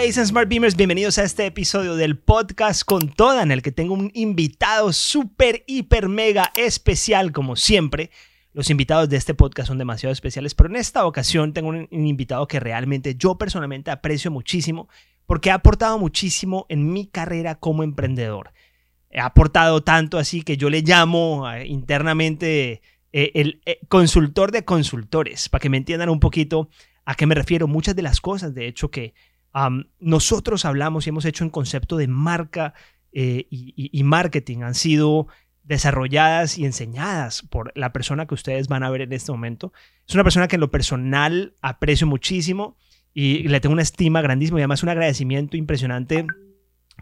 ¿Qué dicen Smart Beamers? Bienvenidos a este episodio del podcast con toda en el que tengo un invitado súper, hiper, mega especial como siempre. Los invitados de este podcast son demasiado especiales, pero en esta ocasión tengo un, un invitado que realmente yo personalmente aprecio muchísimo porque ha aportado muchísimo en mi carrera como emprendedor. Ha aportado tanto así que yo le llamo eh, internamente eh, el eh, consultor de consultores, para que me entiendan un poquito a qué me refiero. Muchas de las cosas, de hecho, que nosotros hablamos y hemos hecho en concepto de marca y, y, marketing han sido desarrolladas y enseñadas por la persona que ustedes van a ver en este momento. Es una persona que en lo personal aprecio muchísimo y le tengo una estima grandísima y además un agradecimiento impresionante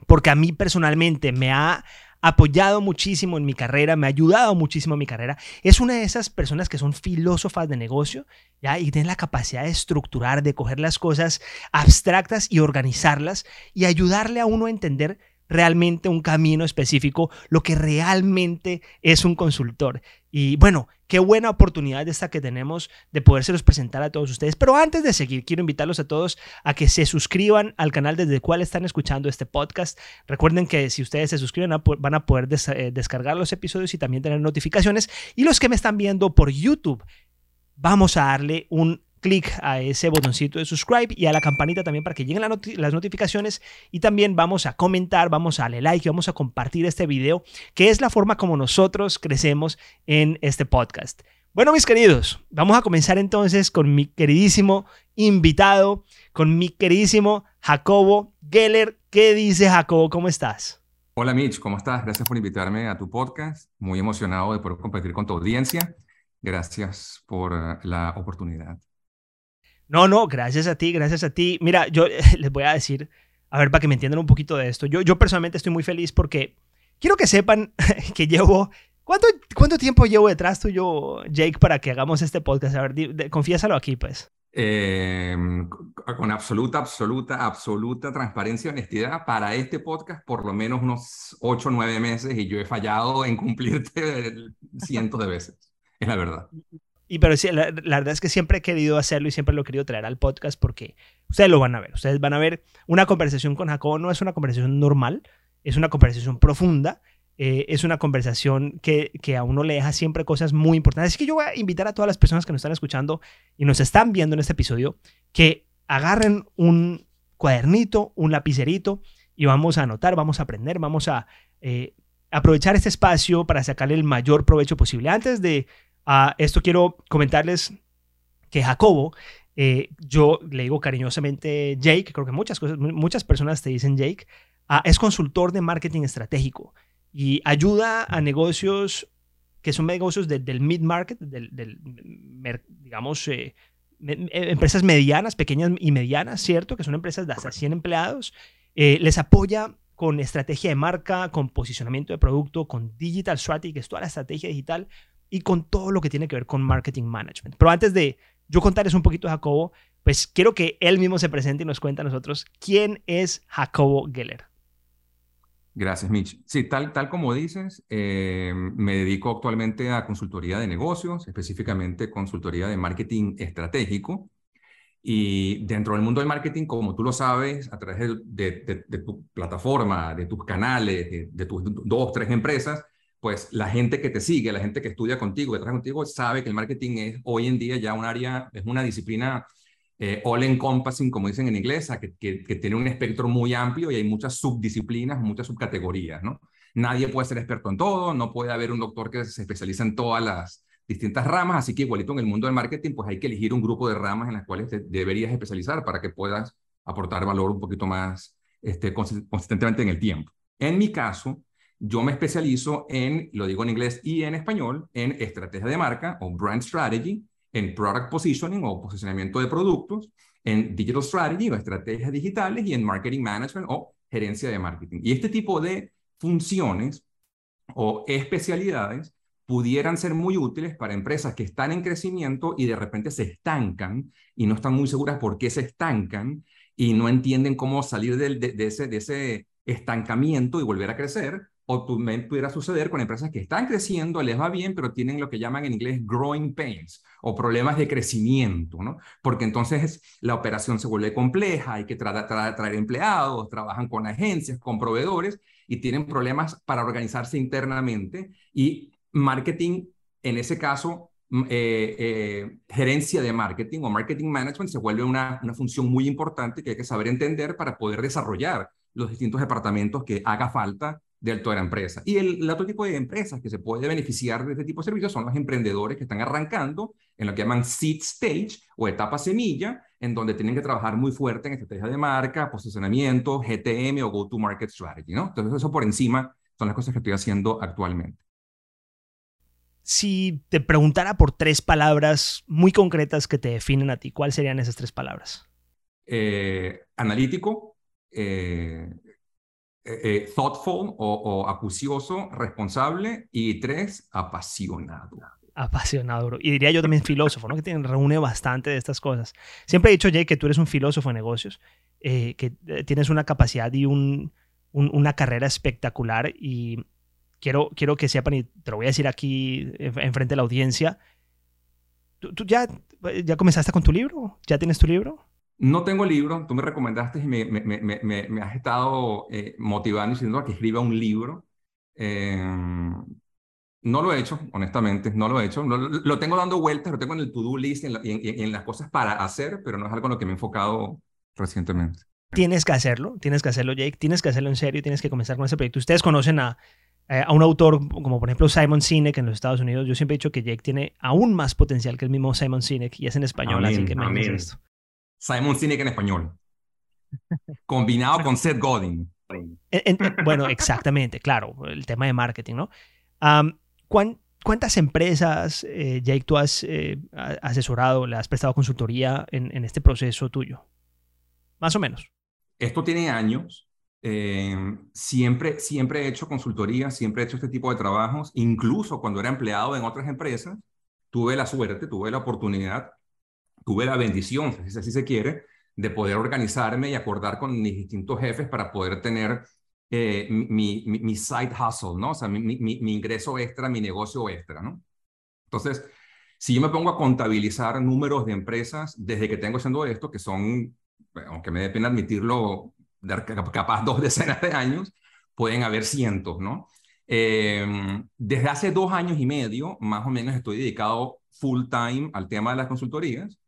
porque a mí personalmente me ha apoyado muchísimo en mi carrera, me ha ayudado muchísimo en mi carrera. Es una de esas personas que son filósofas de negocio, ¿ya? Y tienen la capacidad de estructurar, de coger las cosas abstractas y organizarlas y ayudarle a uno a entender realmente un camino específico, lo que realmente es un consultor. Y bueno, qué buena oportunidad esta que tenemos de podérselos presentar a todos ustedes. Pero antes de seguir, quiero invitarlos a todos a que se suscriban al canal desde el cual están escuchando este podcast. Recuerden que si ustedes se suscriben van a poder eh, descargar los episodios y también tener notificaciones. Y los que me están viendo por YouTube, vamos a darle un clic a ese botoncito de subscribe y a la campanita también para que lleguen las notificaciones y también vamos a comentar, vamos a darle like y vamos a compartir este video, que es la forma como nosotros crecemos en este podcast. Bueno, mis queridos, vamos a comenzar entonces con mi queridísimo invitado, con mi queridísimo Jacobo Geller. ¿Qué dice Jacobo? ¿Cómo estás? Hola Mitch, ¿cómo estás? Gracias por invitarme a tu podcast. Muy emocionado de poder compartir con tu audiencia. Gracias por eh, la oportunidad. No, no, gracias a ti, gracias a ti. Mira, yo les voy a decir, a ver, para que me entiendan un poquito de esto. Yo, yo personalmente estoy muy feliz porque quiero que sepan que llevo... ¿Cuánto, ¿Cuánto tiempo llevo detrás tuyo, Jake, para que hagamos este podcast? A ver, confiésalo aquí, pues. Em, con absoluta, absoluta, absoluta transparencia y honestidad, para este podcast por lo menos unos 8 o 9 meses y yo he fallado en cumplirte cientos de veces, es la verdad. Y pero sí, la, verdad es que siempre he querido hacerlo y siempre lo he querido traer al podcast porque ustedes lo van a ver. Ustedes van a ver una conversación con Jacobo, no es una conversación normal, es una conversación profunda, eh, es una conversación que, que, a uno le deja siempre cosas muy importantes. Así que yo voy a invitar a todas las personas que nos están escuchando y nos están viendo en este episodio que agarren un cuadernito, un lapicerito y vamos a anotar, vamos a aprender, vamos a eh, aprovechar este espacio para sacarle el mayor provecho posible. Antes de a esto quiero comentarles que Jacobo, eh, yo le digo cariñosamente Jake, creo que muchas, cosas, muchas personas te dicen Jake, es consultor de marketing estratégico y ayuda a negocios que son negocios del mid-market, del, digamos, eh, empresas medianas, pequeñas y medianas, ¿cierto? Que son empresas de hasta 100 empleados. Eh, les apoya con estrategia de marca, con posicionamiento de producto, con digital strategy, que es toda la estrategia digital, y con todo lo que tiene que ver con marketing management. Pero antes de yo contarles un poquito a Jacobo, pues quiero que él mismo se presente y nos cuente a nosotros quién es Jacobo Geller. Gracias, Mitch. Sí, tal, tal como dices, eh, me dedico actualmente a consultoría de negocios, específicamente consultoría de marketing estratégico. Y dentro del mundo del marketing, como tú lo sabes, a través de, de, tu plataforma, de tus canales, de, de tus dos, tres empresas, pues la gente que te sigue, la gente que estudia contigo, que trabaja contigo, sabe que el marketing es hoy en día ya un área, es una disciplina eh, all encompassing, como dicen en inglés, que, que, tiene un espectro muy amplio y hay muchas subdisciplinas, muchas subcategorías, ¿no? Nadie puede ser experto en todo, no puede haber un doctor que se especializa en todas las distintas ramas, así que igualito en el mundo del marketing, pues hay que elegir un grupo de ramas en las cuales deberías especializar para que puedas aportar valor un poquito más este, consistentemente en el tiempo. En mi caso, yo me especializo en, lo digo en inglés y en español, en estrategia de marca o brand strategy, en product positioning o posicionamiento de productos, en digital strategy o estrategias digitales y en marketing management o gerencia de marketing. Y este tipo de funciones o especialidades pudieran ser muy útiles para empresas que están en crecimiento y de repente se estancan y no están muy seguras por qué se estancan y no entienden cómo salir de, ese, de ese estancamiento y volver a crecer o también pudiera suceder con empresas que están creciendo, les va bien, pero tienen lo que llaman en inglés growing pains o problemas de crecimiento, ¿no? Porque entonces la operación se vuelve compleja, hay que traer empleados, trabajan con agencias, con proveedores y tienen problemas para organizarse internamente y marketing, en ese caso, mm, eh, eh, gerencia de marketing o marketing management se vuelve una, una función muy importante que hay que saber entender para poder desarrollar los distintos departamentos que haga falta de toda la empresa. Y el, otro tipo de empresas que se puede beneficiar de este tipo de servicios son los emprendedores que están arrancando en lo que llaman seed stage o etapa semilla, en donde tienen que trabajar muy fuerte en estrategia de marca, posicionamiento, GTM o go-to-market strategy, ¿no? Entonces eso por encima son las cosas que estoy haciendo actualmente. Si te preguntara por tres palabras muy concretas que te definen a ti, ¿cuáles serían esas tres palabras? Eh, analítico, eh, eh, eh, thoughtful o, acucioso, responsable y tres, apasionado. Apasionado, Y diría yo también filósofo, ¿no? Que tiene, reúne bastante de estas cosas. Siempre he dicho, Jay, que tú eres un filósofo de negocios, eh, que tienes una capacidad y un, una carrera espectacular y quiero, quiero que sepan, y te lo voy a decir aquí enfrente de la audiencia, ¿tú, ya, ya comenzaste con tu libro? ¿Ya tienes tu libro? No tengo libro, tú me recomendaste y me, me, me, me has estado eh, motivando diciendo que escriba un libro. Em, no lo he hecho, honestamente, no lo he hecho. Lo, tengo dando vueltas, lo tengo en el to-do list y en, en, las cosas para hacer, pero no es algo en lo que me he enfocado recientemente. Tienes que hacerlo, tienes que hacerlo, Jake, tienes que hacerlo en serio, tienes que comenzar con ese proyecto. Ustedes conocen a, eh, a un autor como por ejemplo Simon Sinek en los Estados Unidos. Yo siempre he dicho que Jake tiene aún más potencial que el mismo Simon Sinek y es en español, así que me esto. Simon Sinek en español. Combinado con Seth Godin. bueno, exactamente, claro, el tema de marketing, ¿no? ¿Cuántas empresas, eh, Jake, tú has eh, asesorado, le has prestado consultoría en, este proceso tuyo? Más o menos. Esto tiene años. Em, siempre, siempre he hecho consultoría, siempre he hecho este tipo de trabajos. Incluso cuando era empleado en otras empresas, tuve la suerte, tuve la oportunidad tuve la bendición, si así se quiere, de poder organizarme y acordar con mis distintos jefes para poder tener eh, mi, mi, side hustle, ¿no? O sea, mi, mi, ingreso extra, mi negocio extra, ¿no? Entonces, si yo me pongo a contabilizar números de empresas desde que tengo haciendo esto, que son, aunque me dé pena admitirlo, capaz dos decenas de años, pueden haber cientos, ¿no? Em, desde hace dos años y medio, más o menos, estoy dedicado full time al tema de las consultorías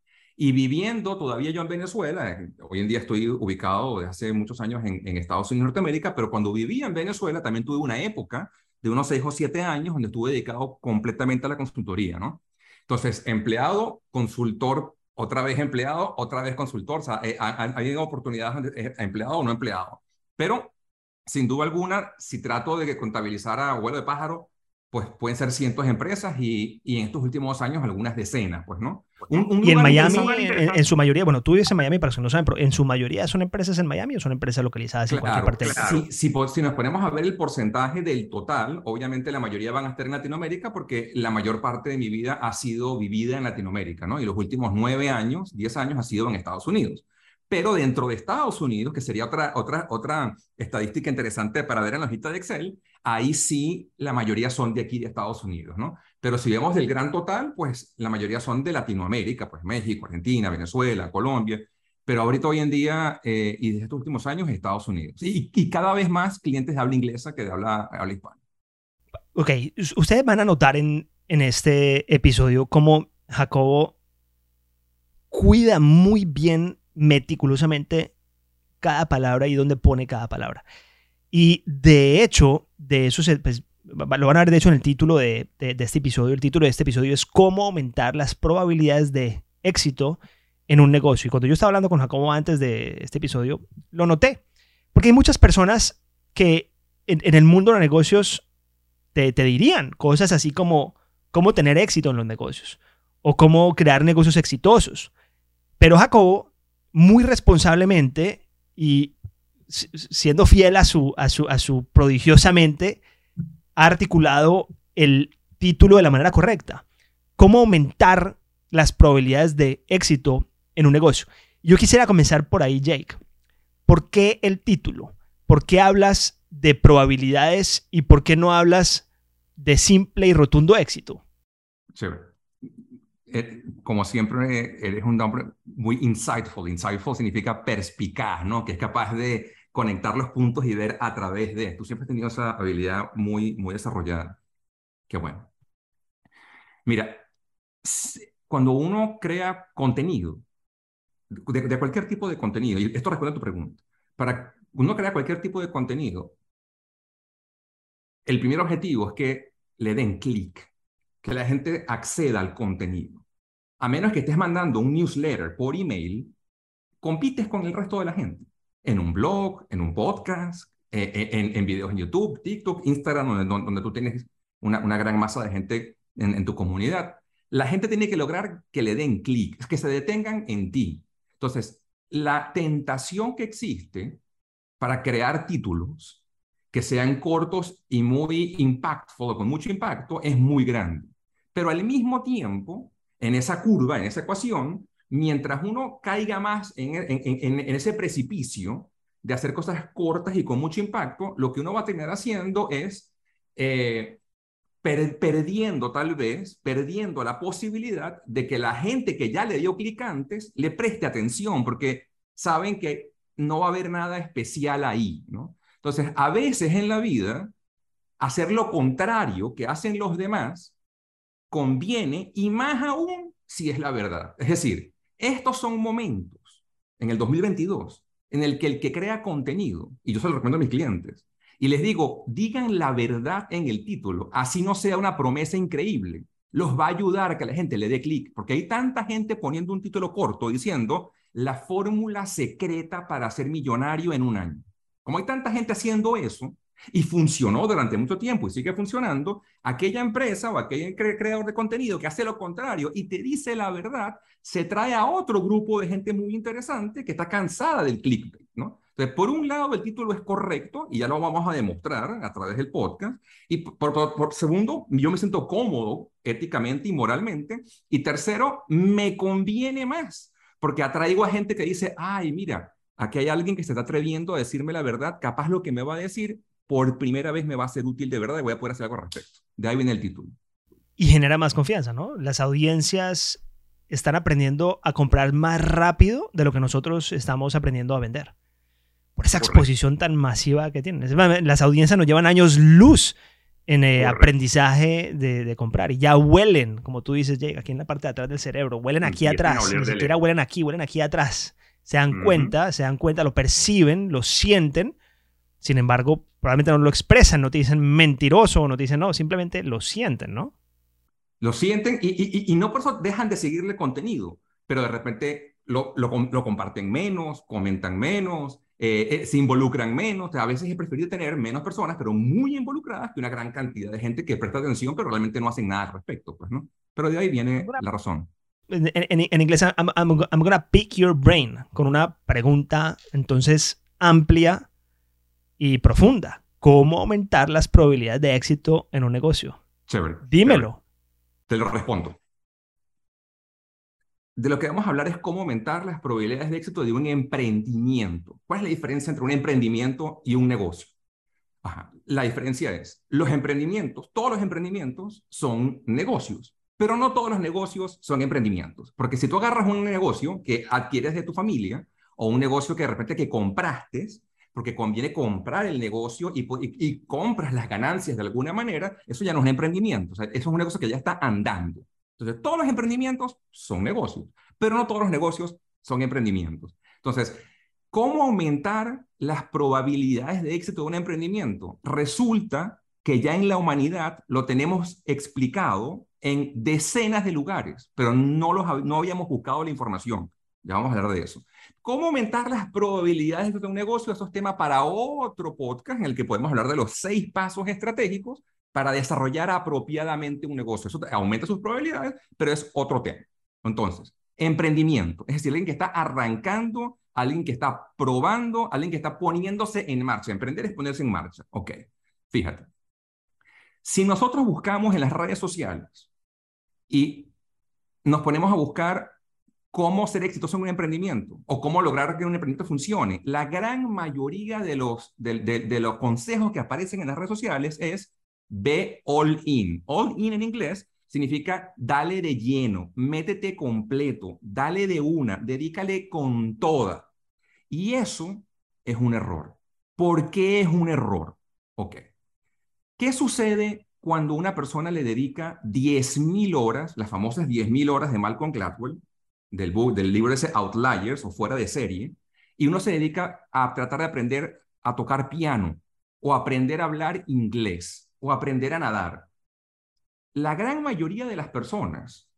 y viviendo todavía yo en Venezuela, hoy en día estoy ubicado desde hace muchos años en, Estados Unidos, Norteamérica, pero cuando vivía en Venezuela también tuve una época de unos seis o siete años donde estuve dedicado completamente a la consultoría, ¿no? Entonces, empleado, consultor, otra vez empleado, otra vez consultor, o sea, eh, hay oportunidades eh, empleado o no empleado. Pero, sin duda alguna, si trato de contabilizar a vuelo de pájaro, pues pueden ser cientos de empresas y, y en estos últimos años algunas decenas, pues, ¿no? y en Miami, en, su mayoría, bueno, tú vives en Miami para los que no saben, pero en su mayoría son empresas en Miami o son empresas localizadas en cualquier parte del mundo. Si, si, si, nos ponemos a ver el porcentaje del total, obviamente la mayoría van a estar en Latinoamérica porque la mayor parte de mi vida ha sido vivida en Latinoamérica, ¿no? Y los últimos nueve años, diez años ha sido en Estados Unidos. Pero dentro de Estados Unidos, que sería otra, otra, otra estadística interesante para ver en la hojita de Excel, ahí sí la mayoría son de aquí de Estados Unidos, ¿no? Pero si vemos del gran total, pues la mayoría son de Latinoamérica, pues México, Argentina, Venezuela, Colombia, pero ahorita hoy en día eh, y desde estos últimos años Estados Unidos. Y, y, cada vez más clientes de habla inglesa que de habla, habla hispana. Ok, ustedes van a notar en, en este episodio cómo Jacobo cuida muy bien, meticulosamente, cada palabra y dónde pone cada palabra. Y de hecho, de eso se, pues, lo van a ver de hecho en el título de, este episodio. El título de este episodio es cómo aumentar las probabilidades de éxito en un negocio. Y cuando yo estaba hablando con Jacobo antes de este episodio, lo noté. Porque hay muchas personas que en, el mundo de los negocios te, te, dirían cosas así como cómo tener éxito en los negocios o cómo crear negocios exitosos. Pero Jacobo, muy responsablemente y siendo fiel a su, a su, a su prodigiosamente, ha articulado el título de la manera correcta. ¿Cómo aumentar las probabilidades de éxito en un negocio? Yo quisiera comenzar por ahí, Jake. ¿Por qué el título? ¿Por qué hablas de probabilidades y por qué no hablas de simple y rotundo éxito? Chévere. Eh, como siempre, eres un hombre muy insightful. Insightful significa perspicaz, ¿no? Que es capaz de conectar los puntos y ver a través de. Tú siempre has tenido esa habilidad muy, muy desarrollada. Qué bueno. Mira, cuando uno crea contenido, de, cualquier tipo de contenido, y esto responde a tu pregunta, para uno crea cualquier tipo de contenido, el primer objetivo es que le den clic, que la gente acceda al contenido. A menos que estés mandando un newsletter por email, compites con el resto de la gente. En un blog, en un podcast, eh, eh, en, en, videos en YouTube, TikTok, Instagram, donde, tú tienes una, gran masa de gente en, en tu comunidad. La gente tiene que lograr que le den clic, que se detengan en ti. Entonces, la tentación que existe para crear títulos que sean cortos y muy impactful, con mucho impacto, es muy grande. Pero al mismo tiempo, en esa curva, en esa ecuación, mientras uno caiga más en, ese precipicio de hacer cosas cortas y con mucho impacto, lo que uno va a terminar haciendo es eh, perdiendo tal vez, perdiendo la posibilidad de que la gente que ya le dio clic antes le preste atención, porque saben que no va a haber nada especial ahí, ¿no? Entonces, a veces en la vida, hacer lo contrario que hacen los demás conviene y más aún si es la verdad. Es decir, estos son momentos en el 2022 en el que el que crea contenido, y yo se lo recomiendo a mis clientes, y les digo, digan la verdad en el título, así no sea una promesa increíble. Los va a ayudar a que la gente le dé clic, porque hay tanta gente poniendo un título corto diciendo la fórmula secreta para ser millonario en un año. Como hay tanta gente haciendo eso, y funcionó durante mucho tiempo y sigue funcionando, aquella empresa o aquel creador de contenido que hace lo contrario y te dice la verdad, se trae a otro grupo de gente muy interesante que está cansada del clickbait, ¿no? Entonces, por un lado, el título es correcto y ya lo vamos a demostrar a través del podcast. Y por, por, segundo, yo me siento cómodo éticamente y moralmente. Y tercero, me conviene más porque atraigo a gente que dice, ay, mira, aquí hay alguien que se está atreviendo a decirme la verdad, capaz lo que me va a decir por primera vez me va a ser útil de verdad y voy a poder hacer algo al respecto. De ahí viene el título. Y genera más confianza, ¿no? Las audiencias están aprendiendo a comprar más rápido de lo que nosotros estamos aprendiendo a vender por esa exposición tan masiva que tienen. Las audiencias nos llevan años luz en el aprendizaje de, comprar y ya huelen, como tú dices, Jake, aquí en la parte de atrás del cerebro, huelen aquí atrás, ni siquiera huelen aquí, huelen aquí atrás. Se dan cuenta, se dan cuenta, lo perciben, lo sienten, sin embargo, probablemente no lo expresan, no te dicen mentiroso o no te dicen no, simplemente lo sienten, ¿no? Lo sienten y, y, no por eso dejan de seguirle contenido, pero de repente lo, lo, lo comparten menos, comentan menos, eh, eh, se involucran menos. A veces he preferido tener menos personas, pero muy involucradas, que una gran cantidad de gente que presta atención, pero realmente no hacen nada al respecto, pues, ¿no? Pero de ahí viene la razón. En, en, inglés, I'm, I'm, I'm gonna pick your brain, con una pregunta entonces amplia y profunda. ¿Cómo aumentar las probabilidades de éxito en un negocio? Chévere. Dímelo. Te lo respondo de lo que vamos a hablar es cómo aumentar las probabilidades de éxito de un emprendimiento. ¿Cuál es la diferencia entre un emprendimiento y un negocio? La diferencia es, los emprendimientos, todos los emprendimientos son negocios, pero no todos los negocios son emprendimientos. Porque si tú agarras un negocio que adquieres de tu familia o un negocio que de repente que compraste, porque conviene comprar el negocio y, y, compras las ganancias de alguna manera, eso ya no es un emprendimiento, eso es un negocio que ya está andando. Entonces, todos los emprendimientos son negocios, pero no todos los negocios son emprendimientos. Entonces, ¿cómo aumentar las probabilidades de éxito de un emprendimiento? Resulta que ya en la humanidad lo tenemos explicado en decenas de lugares, pero no, los, no habíamos buscado la información. Ya vamos a hablar de eso. ¿Cómo aumentar las probabilidades de un negocio? Eso es tema para otro podcast en el que podemos hablar de los seis pasos estratégicos para desarrollar apropiadamente un negocio. Eso aumenta sus probabilidades, pero es otro tema. Entonces, emprendimiento, es decir, alguien que está arrancando, alguien que está probando, alguien que está poniéndose en marcha. Emprender es ponerse en marcha. Ok, fíjate. Si nosotros buscamos en las redes sociales y nos ponemos a buscar cómo ser exitoso en un emprendimiento o cómo lograr que un emprendimiento funcione, la gran mayoría de los, de, los consejos que aparecen en las redes sociales es ve all in. All in en inglés significa dale de lleno, métete completo, dale de una, dedícale con toda. Y eso es un error. ¿Por qué es un error? Ok. ¿Qué sucede cuando una persona le dedica 10.000 horas, las famosas 10.000 horas de Malcolm Gladwell, del, libro ese Outliers o fuera de serie, y uno se dedica a tratar de aprender a tocar piano o aprender a hablar inglés o aprender a nadar. La gran mayoría de las personas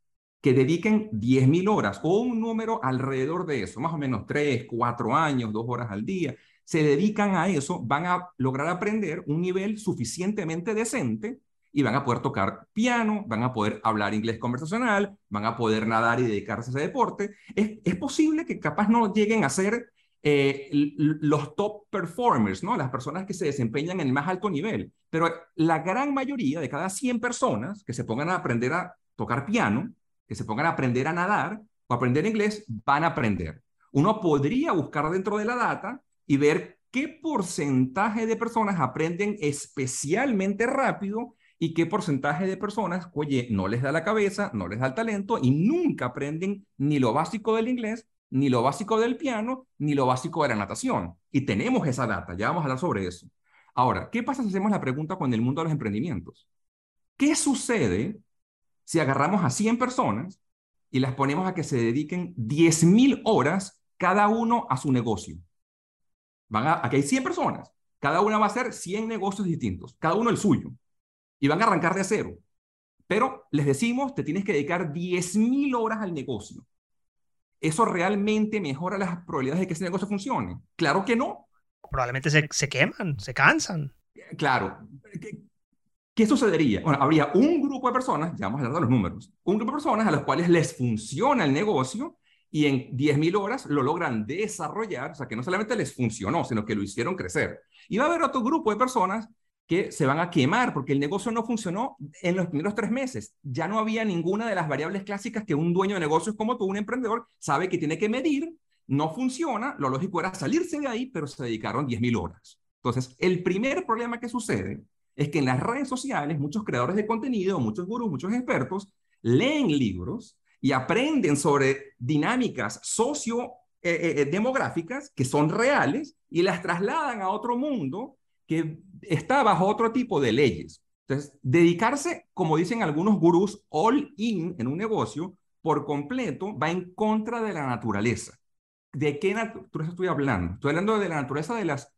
que dediquen 10.000 horas o un número alrededor de eso, más o menos 3, 4 años, 2 horas al día, se dedican a eso, van a lograr aprender un nivel suficientemente decente y van a poder tocar piano, van a poder hablar inglés conversacional, van a poder nadar y dedicarse a ese deporte. Es, es posible que capaz no lleguen a ser eh, los top performers, ¿no? Las personas que se desempeñan en el más alto nivel. Pero la gran mayoría de cada 100 personas que se pongan a aprender a tocar piano, que se pongan a aprender a nadar o aprender inglés, van a aprender. Uno podría buscar dentro de la data y ver qué porcentaje de personas aprenden especialmente rápido y qué porcentaje de personas, oye, no les da la cabeza, no les da el talento y nunca aprenden ni lo básico del inglés, ni lo básico del piano, ni lo básico de la natación. Y tenemos esa data, ya vamos a hablar sobre eso. Ahora, ¿qué pasa si hacemos la pregunta con el mundo de los emprendimientos? ¿Qué sucede si agarramos a 100 personas y las ponemos a que se dediquen 10.000 horas cada uno a su negocio? Van a, aquí hay 100 personas, cada una va a hacer 100 negocios distintos, cada uno el suyo y van a arrancar de cero. Pero les decimos, te tienes que dedicar 10.000 horas al negocio. ¿Eso realmente mejora las probabilidades de que ese negocio funcione? Claro que no. Probablemente se, se queman, se cansan. Claro. ¿Qué, sucedería? Bueno, habría un grupo de personas, ya vamos a hablar de los números, un grupo de personas a los cuales les funciona el negocio y en 10.000 horas lo logran desarrollar, o sea, que no solamente les funcionó, sino que lo hicieron crecer. Y va a haber otro grupo de personas que se van a quemar porque el negocio no funcionó en los primeros tres meses. Ya no había ninguna de las variables clásicas que un dueño de negocios como tú, un emprendedor, sabe que tiene que medir. No funciona, lo lógico era salirse de ahí, pero se dedicaron 10.000 horas. Entonces, el primer problema que sucede es que en las redes sociales muchos creadores de contenido, muchos gurús, muchos expertos, leen libros y aprenden sobre dinámicas socio eh, eh, demográficas que son reales y las trasladan a otro mundo que está bajo otro tipo de leyes. Entonces, dedicarse, como dicen algunos gurús, all in en un negocio por completo va en contra de la naturaleza. ¿De qué naturaleza estoy hablando? Estoy hablando de la naturaleza de las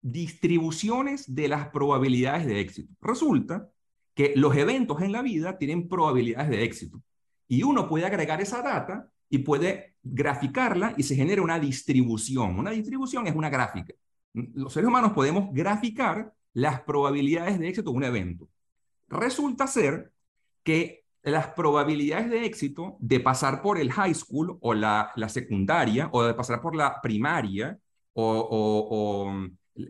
distribuciones de las probabilidades de éxito. Resulta que los eventos en la vida tienen probabilidades de éxito y uno puede agregar esa data y puede graficarla y se genera una distribución. Una distribución es una gráfica los seres humanos podemos graficar las probabilidades de éxito de un evento. Resulta ser que las probabilidades de éxito de pasar por el high school o la, secundaria o de pasar por la primaria o,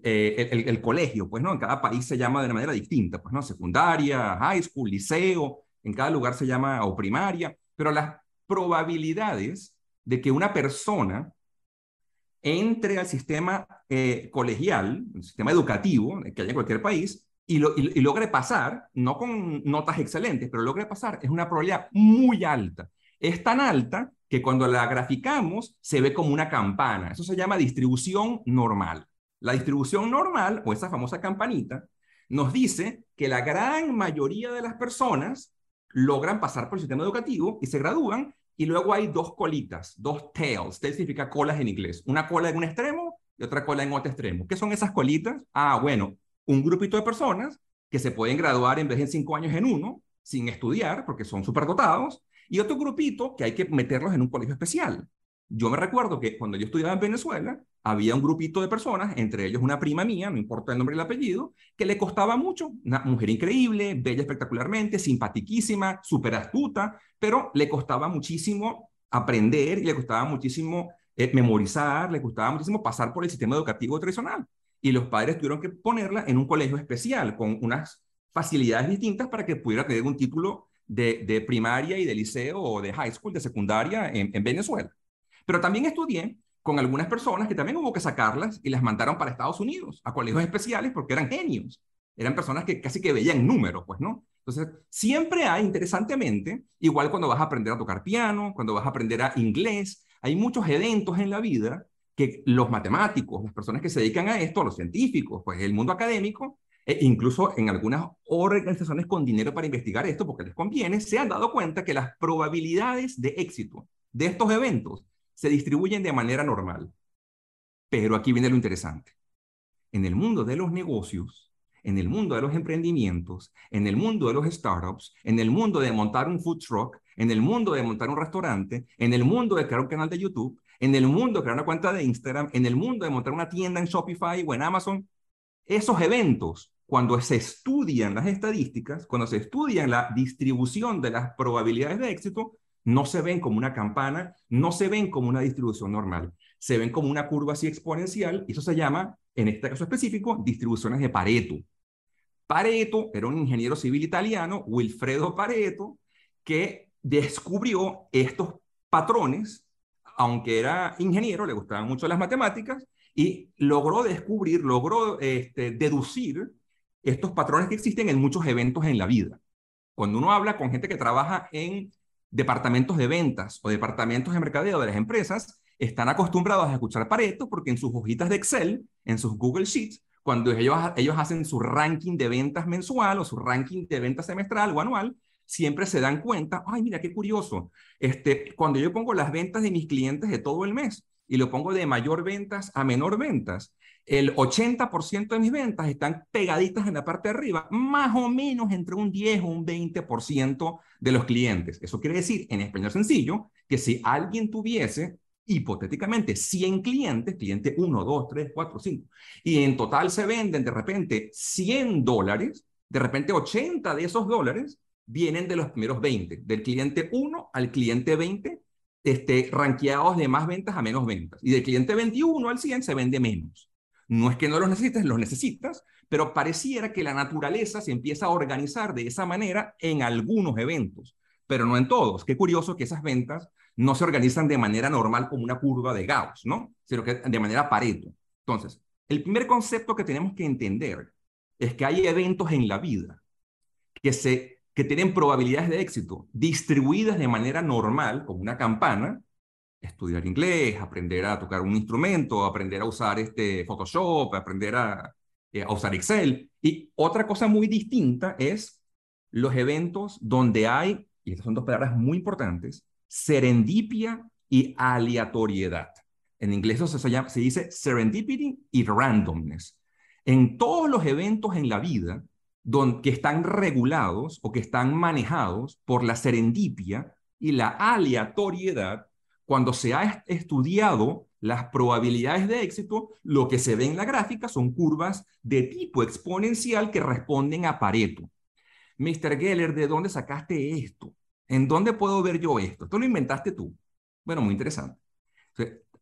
eh, el, colegio, pues no, en cada país se llama de una manera distinta, pues no, secundaria, high school, liceo, en cada lugar se llama o primaria, pero las probabilidades de que una persona entre al sistema eh, colegial, el sistema educativo que hay en cualquier país, y, logre pasar, no con notas excelentes, pero logre pasar, es una probabilidad muy alta. Es tan alta que cuando la graficamos se ve como una campana. Eso se llama distribución normal. La distribución normal, o esa famosa campanita, nos dice que la gran mayoría de las personas logran pasar por el sistema educativo y se gradúan y luego hay dos colitas, dos tails. Tail significa colas en inglés. Una cola en un extremo y otra cola en otro extremo. ¿Qué son esas colitas? Ah, bueno, un grupito de personas que se pueden graduar en vez de cinco años en uno, sin estudiar, porque son superdotados, y otro grupito que hay que meterlos en un colegio especial. Yo me recuerdo que cuando yo estudiaba en Venezuela, había un grupito de personas, entre ellos una prima mía, no importa el nombre y el apellido, que le costaba mucho, una mujer increíble, bella espectacularmente, simpatiquísima, súper astuta, pero le costaba muchísimo aprender y le costaba muchísimo eh, memorizar, le costaba muchísimo pasar por el sistema educativo tradicional. Y los padres tuvieron que ponerla en un colegio especial, con unas facilidades distintas para que pudiera tener un título de, primaria y de liceo o de high school, de secundaria en Venezuela. Pero también estudié con algunas personas que también hubo que sacarlas y las mandaron para Estados Unidos, a colegios especiales, porque eran genios. Eran personas que casi que veían números, pues, ¿no? Entonces, siempre hay, interesantemente, igual cuando vas a aprender a tocar piano, cuando vas a aprender a inglés, hay muchos eventos en la vida que los matemáticos, las personas que se dedican a esto, los científicos, pues el mundo académico, e incluso en algunas organizaciones con dinero para investigar esto, porque les conviene, se han dado cuenta que las probabilidades de éxito de estos eventos se distribuyen de manera normal. Pero aquí viene lo interesante. En el mundo de los negocios, en el mundo de los emprendimientos, en el mundo de los startups, en el mundo de montar un food truck, en el mundo de montar un restaurante, en el mundo de crear un canal de YouTube, en el mundo de crear una cuenta de Instagram, en el mundo de montar una tienda en Shopify o en Amazon, esos eventos, cuando se estudian las estadísticas, cuando se estudian la distribución de las probabilidades de éxito, no se ven como una campana, no se ven como una distribución normal, se ven como una curva así exponencial, y eso se llama, en este caso específico, distribuciones de Pareto. Pareto era un ingeniero civil italiano, Wilfredo Pareto, que descubrió estos patrones, aunque era ingeniero, le gustaban mucho las matemáticas, y logró descubrir, logró este, deducir estos patrones que existen en muchos eventos en la vida. Cuando uno habla con gente que trabaja en departamentos de ventas o departamentos de mercadeo de las empresas están acostumbrados a escuchar Pareto porque en sus hojitas de Excel, en sus Google Sheets, cuando ellos, ellos hacen su ranking de ventas mensual o su ranking de ventas semestral o anual, siempre se dan cuenta, ay, mira, qué curioso, este, cuando yo pongo las ventas de mis clientes de todo el mes y lo pongo de mayor ventas a menor ventas, el 80% de mis ventas están pegaditas en la parte de arriba, más o menos entre un 10 o un 20% de los clientes. Eso quiere decir, en español sencillo, que si alguien tuviese hipotéticamente 100 clientes, cliente 1, 2, 3, 4, 5, y en total se venden de repente 100 dólares, de repente 80 de esos dólares vienen de los primeros 20, del cliente 1 al cliente 20, este, ranqueados de más ventas a menos ventas. Y del cliente 21 al 100 se vende menos. No es que no los necesites, los necesitas, pero pareciera que la naturaleza se empieza a organizar de esa manera en algunos eventos, pero no en todos. Qué curioso que esas ventas no se organizan de manera normal como una curva de Gauss, ¿no? Sino que de manera Pareto. Entonces, el primer concepto que tenemos que entender es que hay eventos en la vida que, se, que tienen probabilidades de éxito distribuidas de manera normal, como una campana, estudiar inglés, aprender a tocar un instrumento, aprender a usar este Photoshop, aprender a, eh, a usar Excel. Y otra cosa muy distinta es los eventos donde hay, y estas son dos palabras muy importantes, serendipia y aleatoriedad. En inglés eso se, llama, se dice serendipity y randomness. En todos los eventos en la vida donde, que están regulados o que están manejados por la serendipia y la aleatoriedad, cuando se ha estudiado las probabilidades de éxito, lo que se ve en la gráfica son curvas de tipo exponencial que responden a Pareto. Mr. Geller, ¿de dónde sacaste esto? ¿En dónde puedo ver yo esto? Esto lo inventaste tú. Bueno, muy interesante.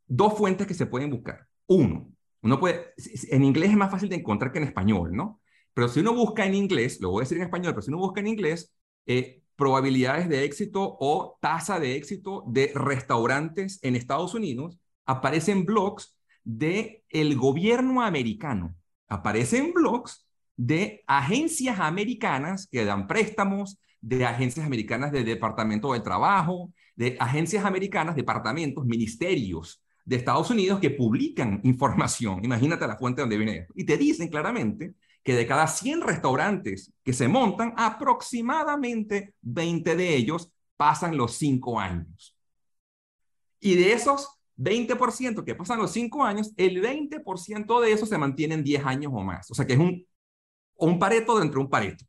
dos fuentes que se pueden buscar. Uno, uno puede, en inglés es más fácil de encontrar que en español, ¿no? Pero si uno busca en inglés, lo voy a decir en español, pero si uno busca en inglés, eh, probabilidades de éxito o tasa de éxito de restaurantes en Estados Unidos, aparecen blogs de el gobierno americano, aparecen blogs de agencias americanas que dan préstamos, de agencias americanas de Departamento del Trabajo, de agencias americanas, departamentos, ministerios de Estados Unidos que publican información. Imagínate la fuente donde viene esto. Y te dicen claramente que de cada 100 restaurantes que se montan, aproximadamente 20 de ellos pasan los 5 años. Y de esos 20% que pasan los 5 años, el 20% de esos se mantienen 10 años o más. O sea que es un, un pareto dentro de un pareto.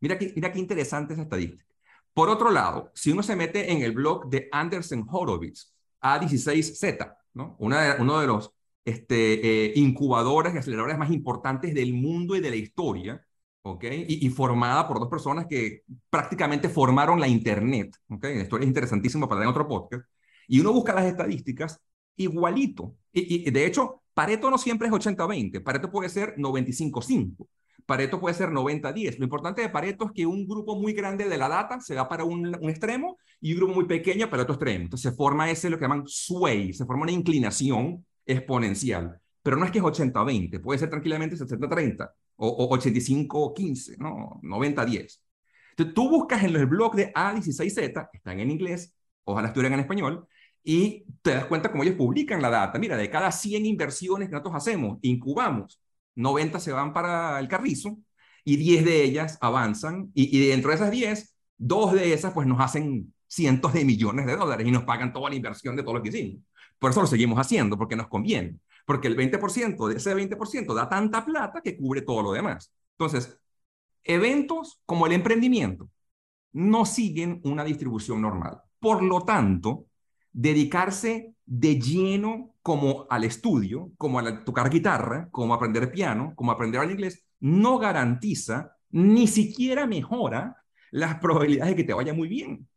Mira, qué, mira qué interesante esa estadística. Por otro lado, si uno se mete en el blog de Anderson Horowitz, A16Z, ¿no? Una uno de los este, eh, incubadoras y aceleradores más importantes del mundo y de la historia, ¿ok? Y, formada por dos personas que prácticamente formaron la Internet, ¿ok? La historia es interesantísima para en otro podcast. Y uno busca las estadísticas igualito. Y, y de hecho, Pareto no siempre es 80-20, Pareto puede ser 95-5. Pareto puede ser 90-10. Lo importante de Pareto es que un grupo muy grande de la data se va para un, extremo y un grupo muy pequeño para otro extremo. Entonces se forma ese lo que llaman sway, se forma una inclinación exponencial. Pero no es que es 80-20, puede ser tranquilamente 70-30 o, o 85-15, ¿no? 90-10. Entonces tú buscas en el blog de A16Z, están en inglés, ojalá estuvieran en español, y te das cuenta cómo ellos publican la data. Mira, de cada 100 inversiones que nosotros hacemos, incubamos, 90 se van para el carrizo y 10 de ellas avanzan y, y dentro de esas 10, dos de esas pues nos hacen cientos de millones de dólares y nos pagan toda la inversión de todo lo que hicimos. Por eso lo seguimos haciendo, porque nos conviene. Porque el 20% de ese 20% da tanta plata que cubre todo lo demás. Entonces, eventos como el emprendimiento no siguen una distribución normal. Por lo tanto, dedicarse de lleno como al estudio, como a tocar guitarra, como aprender piano, como aprender el inglés, no garantiza ni siquiera mejora las probabilidades de que te vaya muy bien.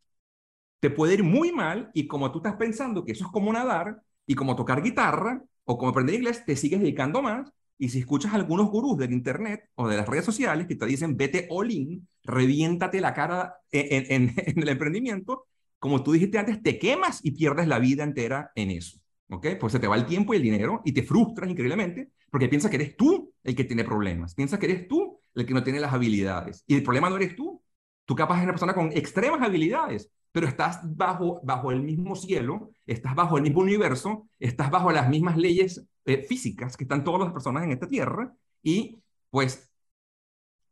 Te puede ir muy mal y como tú estás pensando que eso es como nadar y como tocar guitarra o como aprender inglés, te sigues dedicando más y si escuchas a algunos gurús del internet o de las redes sociales que te dicen vete all in, reviéntate la cara en, en el emprendimiento, como tú dijiste antes, te quemas y pierdes la vida entera en eso. ¿Ok? Pues se te va el tiempo y el dinero y te frustras increíblemente porque piensas que eres tú el que tiene problemas. Piensas que eres tú el que no tiene las habilidades. Y el problema no eres tú. Tú capaz eres una persona con extremas habilidades, pero estás bajo, bajo el mismo cielo, estás bajo el mismo universo, estás bajo las mismas leyes eh, físicas que están todas las personas en esta tierra y pues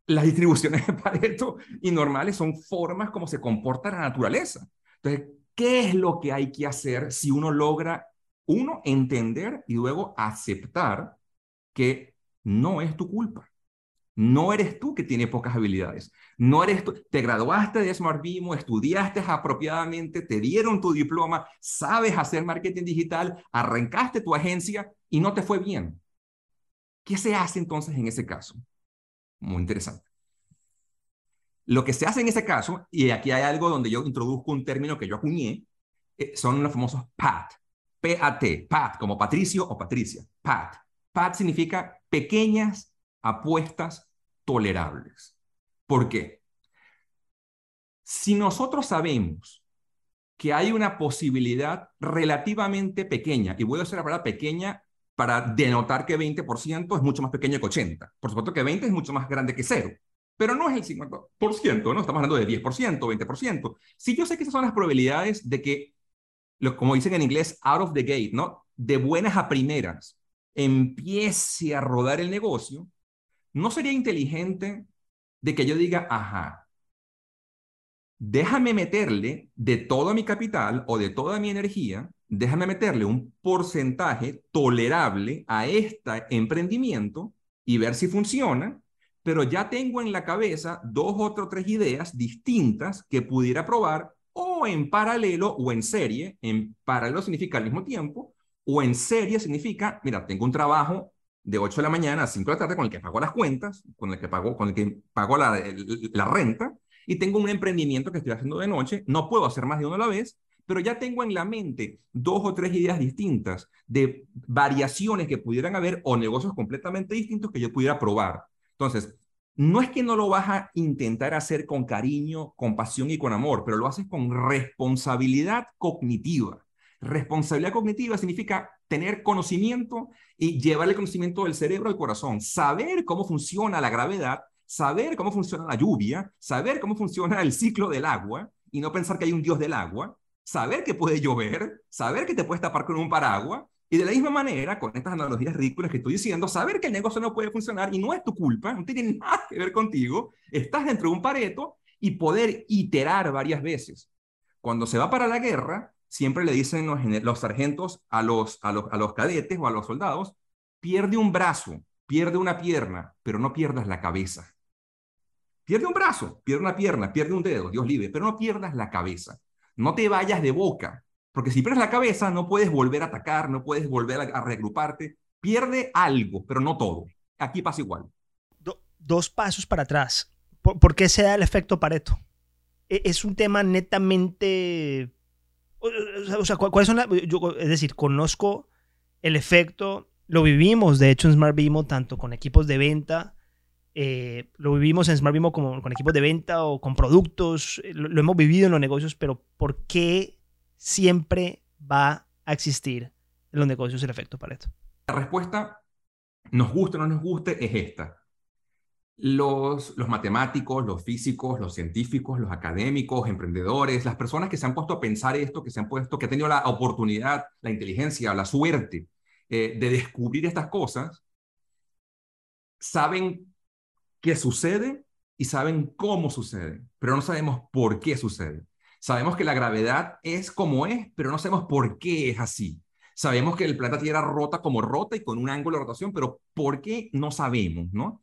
las distribuciones de Pareto y normales son formas como se comporta la naturaleza. Entonces, ¿qué es lo que hay que hacer si uno logra, uno, entender y luego aceptar que no es tu culpa? No eres tú que tiene pocas habilidades. No eres tú. Te graduaste de Smart Vimo, estudiaste apropiadamente, te dieron tu diploma, sabes hacer marketing digital, arrancaste tu agencia y no te fue bien. ¿Qué se hace entonces en ese caso? Muy interesante. Lo que se hace en ese caso, y aquí hay algo donde yo introduzco un término que yo acuñé, eh, son los famosos PAT. P-A-T, PAT, como Patricio o Patricia. PAT. PAT significa pequeñas apuestas tolerables. ¿Por qué? Si nosotros sabemos que hay una posibilidad relativamente pequeña, y voy a usar la palabra pequeña para denotar que 20% es mucho más pequeño que 80. Por supuesto que 20 es mucho más grande que cero pero no es el 50%, ¿no? Estamos hablando de 10%, 20%. Si yo sé que esas son las probabilidades de que, como dicen en inglés, out of the gate, ¿no? De buenas a primeras, empiece a rodar el negocio, ¿no sería inteligente de que yo diga, ajá, déjame meterle de todo mi capital o de toda mi energía, déjame meterle un porcentaje tolerable a este emprendimiento y ver si funciona pero ya tengo en la cabeza dos o tres ideas distintas que pudiera probar o en paralelo o en serie. En paralelo significa al mismo tiempo, o en serie significa, mira, tengo un trabajo de 8 de la mañana a 5 de la tarde con el que pago las cuentas, con el que pago, con el que pago la, la renta, y tengo un emprendimiento que estoy haciendo de noche, no puedo hacer más de uno a la vez, pero ya tengo en la mente dos o tres ideas distintas de variaciones que pudieran haber o negocios completamente distintos que yo pudiera probar. Entonces, no es que no lo vas a intentar hacer con cariño, con pasión y con amor, pero lo haces con responsabilidad cognitiva. Responsabilidad cognitiva significa tener conocimiento y llevar el conocimiento del cerebro al corazón, saber cómo funciona la gravedad, saber cómo funciona la lluvia, saber cómo funciona el ciclo del agua y no pensar que hay un dios del agua, saber que puede llover, saber que te puedes tapar con un paraguas. Y de la misma manera, con estas analogías ridículas que estoy diciendo, saber que el negocio no puede funcionar y no es tu culpa, no tiene nada que ver contigo, estás dentro de un pareto y poder iterar varias veces. Cuando se va para la guerra, siempre le dicen los, sargentos a los, a, los, a los cadetes o a los soldados, pierde un brazo, pierde una pierna, pero no pierdas la cabeza. Pierde un brazo, pierde una pierna, pierde un dedo, Dios libre, pero no pierdas la cabeza. No te vayas de boca, porque si pierdes la cabeza, no puedes volver a atacar, no puedes volver a, reagruparte. Pierde algo, pero no todo. Aquí pasa igual. dos pasos para atrás. ¿Por, qué se da el efecto Pareto? E, es un tema netamente... O sea, ¿cuáles son las...? es decir, conozco el efecto, lo vivimos, de hecho, en Smart Vimo, tanto con equipos de venta eh, lo vivimos en Smart Bimo con, con, equipos de venta o con productos, eh, lo, lo, hemos vivido en los negocios, pero ¿por qué siempre va a existir en los negocios el efecto Pareto? La respuesta, nos guste o no nos guste, es esta. Los, los matemáticos, los físicos, los científicos, los académicos, emprendedores, las personas que se han puesto a pensar esto, que se han puesto, que han tenido la oportunidad, la inteligencia, la suerte eh, de descubrir estas cosas, saben qué sucede y saben cómo sucede, pero no sabemos por qué sucede. Sabemos que la gravedad es como es, pero no sabemos por qué es así. Sabemos que el planeta Tierra rota como rota y con un ángulo de rotación, pero ¿por qué? No sabemos, ¿no?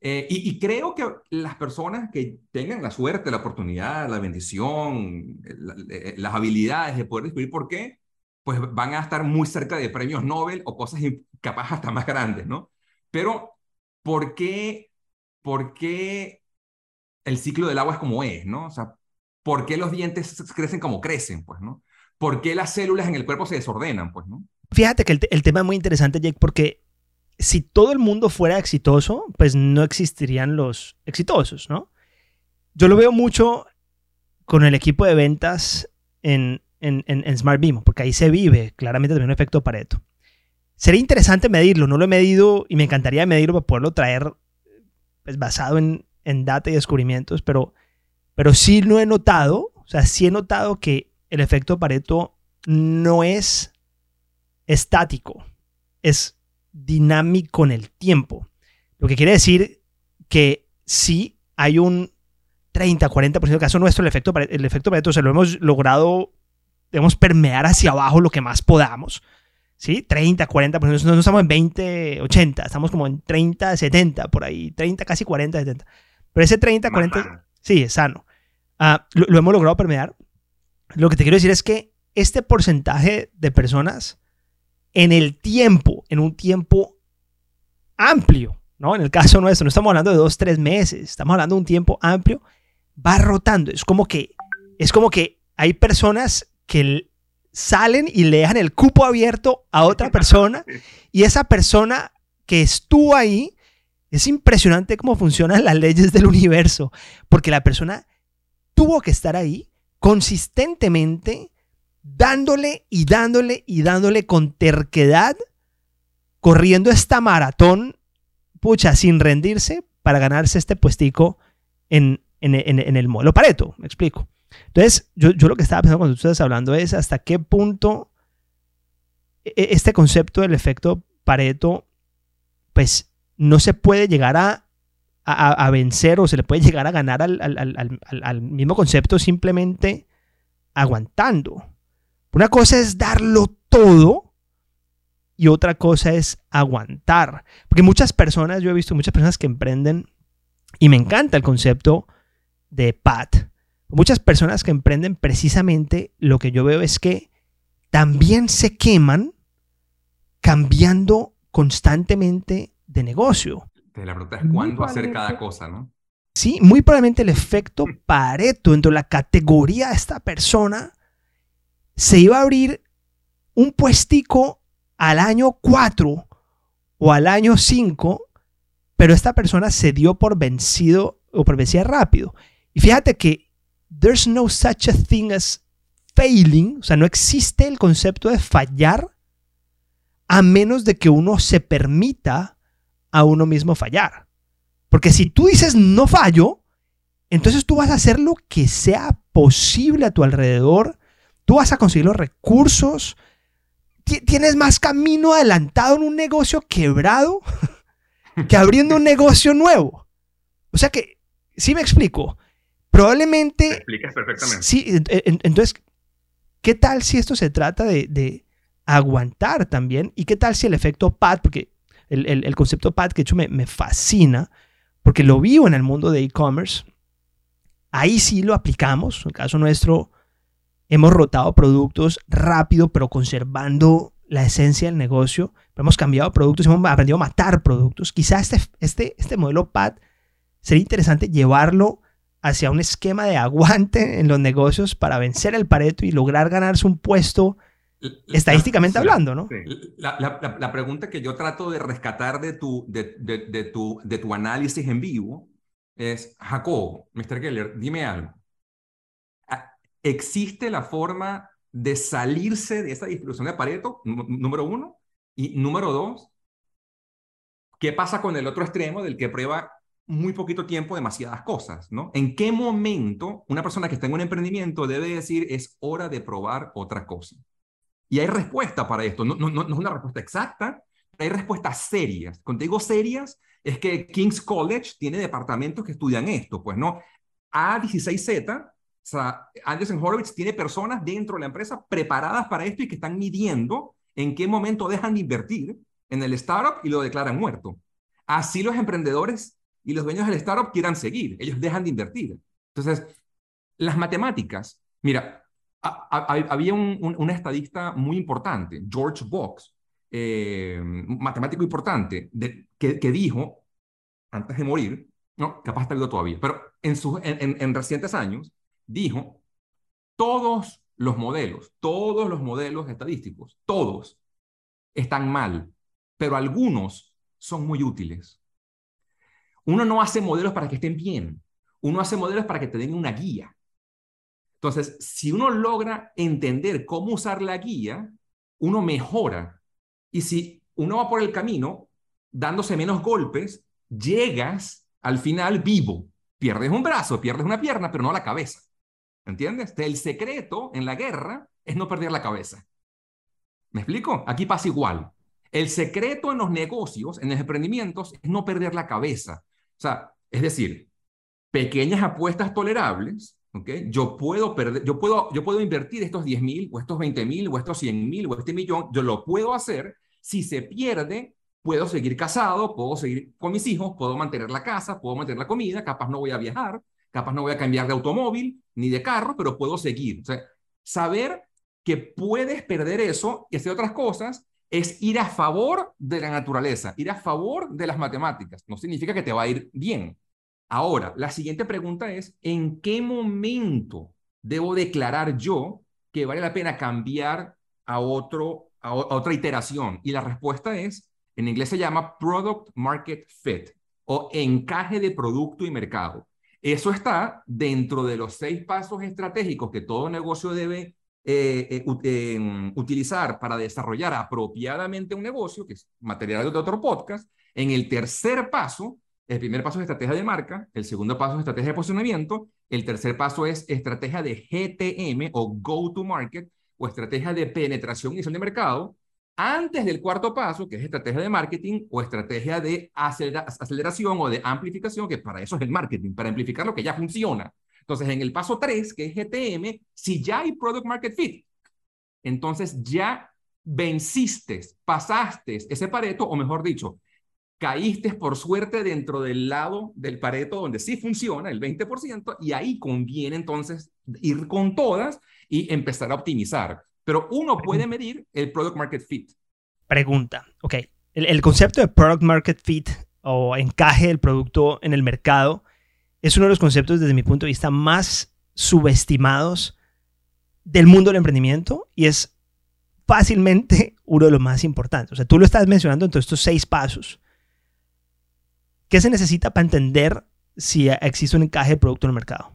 Eh, y, y, creo que las personas que tengan la suerte, la oportunidad, la bendición, la, eh, las habilidades de poder descubrir por qué, pues van a estar muy cerca de premios Nobel o cosas capaz hasta más grandes, ¿no? Pero, ¿por qué, ¿por qué el ciclo del agua es como es, ¿no? O sea, ¿por qué los dientes crecen como crecen, pues, ¿no? ¿Por qué las células en el cuerpo se desordenan, pues, ¿no? Fíjate que el, el tema es muy interesante, Jake, porque si todo el mundo fuera exitoso, pues no existirían los exitosos, ¿no? Yo lo veo mucho con el equipo de ventas en, en, en, Smart Beam, porque ahí se vive claramente también un efecto Pareto. Sería interesante medirlo, no lo he medido y me encantaría medirlo para poderlo traer pues, basado en, en data y descubrimientos, pero, pero sí lo he notado, o sea, sí he notado que el efecto Pareto no es estático, es dinámico en el tiempo. Lo que quiere decir que sí hay un 30, 40% de caso nuestro, el efecto, el efecto Pareto, o sea, lo hemos logrado, debemos permear hacia abajo lo que más podamos. ¿Sí? 30, 40%, no, no estamos en 20, 80, estamos como en 30, 70, por ahí, 30, casi 40, 70. Pero ese 30, 40, sí, es sano. Uh, lo, lo hemos logrado permear. Lo que te quiero decir es que este porcentaje de personas en el tiempo, en un tiempo amplio, ¿no? En el caso nuestro, no estamos hablando de dos, tres meses, estamos hablando de un tiempo amplio, va rotando. Es como que, es como que hay personas que salen y le dejan el cupo abierto a otra persona y esa persona que estuvo ahí, es impresionante cómo funcionan las leyes del universo, porque la persona tuvo que estar ahí consistentemente dándole y dándole y dándole con terquedad, corriendo esta maratón, pucha, sin rendirse para ganarse este puestico en, en, el modelo Pareto, me explico. Entonces, yo, yo, lo que estaba pensando cuando tú estás hablando es hasta qué punto e, e, este concepto del efecto Pareto, pues no se puede llegar a, a, a vencer o se le puede llegar a ganar al, al, al, al mismo concepto simplemente aguantando. Una cosa es darlo todo y otra cosa es aguantar. Porque muchas personas, yo he visto muchas personas que emprenden y me encanta el concepto de PAT. Muchas personas que emprenden precisamente lo que yo veo es que también se queman cambiando constantemente de negocio. la pregunta es cuándo hacer cada cosa, ¿no? Sí, muy probablemente el efecto Pareto dentro de la categoría de esta persona se iba a abrir un puestico al año 4 o al año 5, pero esta persona se dio por vencido o por vencida rápido. Y fíjate que there's no such a thing as failing, o sea, no existe el concepto de fallar a menos de que uno se permita a uno mismo fallar. Porque si tú dices no fallo, entonces tú vas a hacer lo que sea posible a tu alrededor Tú vas a conseguir los recursos. Tienes más camino adelantado en un negocio quebrado que abriendo un negocio nuevo. O sea que, sí me explico. Probablemente. Me explicas perfectamente. Sí, entonces, ¿qué tal si esto se trata de, aguantar también? ¿Y qué tal si el efecto PAD, porque el, concepto PAD que de hecho me, me, fascina, porque lo vivo en el mundo de e-commerce, ahí sí lo aplicamos, en el caso nuestro, hemos rotado productos rápido, pero conservando la esencia del negocio. Hemos cambiado productos, hemos aprendido a matar productos. Quizás este, este, este modelo PAD sería interesante llevarlo hacia un esquema de aguante en los negocios para vencer el pareto y lograr ganarse un puesto estadísticamente hablando, ¿no? La, pregunta que yo trato de rescatar de tu, de, de, tu, de tu análisis en vivo es, Jacob, Mr. Keller, dime algo. ¿Existe la forma de salirse de esta distribución de Pareto, número uno? Y número dos, ¿qué pasa con el otro extremo del que prueba muy poquito tiempo demasiadas cosas, ¿no? ¿En qué momento una persona que está en un emprendimiento debe decir es hora de probar otra cosa? Y hay respuesta para esto, no, no, no, es una respuesta exacta, hay respuestas serias. Cuando digo serias, es que King's College tiene departamentos que estudian esto, pues no. A16Z, sea, Anderson Horowitz tiene personas dentro de la empresa preparadas para esto y que están midiendo en qué momento dejan de invertir en el startup y lo declaran muerto. Así los emprendedores y los dueños del startup quieran seguir. Ellos dejan de invertir. Entonces, las matemáticas, mira, había un, estadista muy importante, George Box, eh, matemático importante, que, dijo, antes de morir, no, capaz está vivo todavía, pero en, sus, en recientes años, dijo, todos los modelos, todos los modelos estadísticos, todos están mal, pero algunos son muy útiles. Uno no hace modelos para que estén bien, uno hace modelos para que te den una guía. Entonces, si uno logra entender cómo usar la guía, uno mejora. Y si uno va por el camino dándose menos golpes, llegas al final vivo. Pierdes un brazo, pierdes una pierna, pero no la cabeza. ¿Entiendes? El secreto en la guerra es no perder la cabeza. ¿Me explico? Aquí pasa igual. El secreto en los negocios, en los emprendimientos, es no perder la cabeza. O sea, es decir, pequeñas apuestas tolerables, ¿ok? Yo puedo perder, yo puedo, yo puedo invertir estos 10 mil, o estos 20 mil, o estos 100 mil, o este millón, yo lo puedo hacer. Si se pierde, puedo seguir casado, puedo seguir con mis hijos, puedo mantener la casa, puedo mantener la comida, capaz no voy a viajar, capaz no voy a cambiar de automóvil ni de carro, pero puedo seguir. Saber que puedes perder eso y hacer otras cosas es ir a favor de la naturaleza, ir a favor de las matemáticas. No significa que te va a ir bien. Ahora, la siguiente pregunta es, ¿en qué momento debo declarar yo que vale la pena cambiar a, otro, a, otra iteración? Y la respuesta es, en inglés se llama Product Market Fit o encaje de producto y mercado. Eso está dentro de los seis pasos estratégicos que todo negocio debe eh, eh, em, utilizar para desarrollar apropiadamente un negocio, que es material de otro podcast, en el tercer paso, el primer paso es estrategia de marca, el segundo paso es estrategia de posicionamiento, el tercer paso es estrategia de GTM o Go to Market o estrategia de penetración y de mercado, antes del cuarto paso, que es estrategia de marketing o estrategia de aceleración o de amplificación, que para eso es el marketing, para amplificar lo que ya funciona. Entonces, en el paso 3, que es GTM, si ya hay Product Market Fit, entonces ya venciste, pasaste ese pareto, o mejor dicho, caíste por suerte dentro del lado del pareto donde sí funciona, el 20%, y ahí conviene entonces ir con todas y empezar a optimizar. Pero uno puede medir el Product Market Fit. Pregunta, ok, el, el concepto de Product Market Fit o encaje del producto en el mercado es uno de los conceptos desde mi punto de vista más subestimados del mundo del emprendimiento y es fácilmente uno de los más importantes. O sea, tú lo estás mencionando en todos estos seis pasos. ¿Qué se necesita para entender si existe un encaje de producto en el mercado?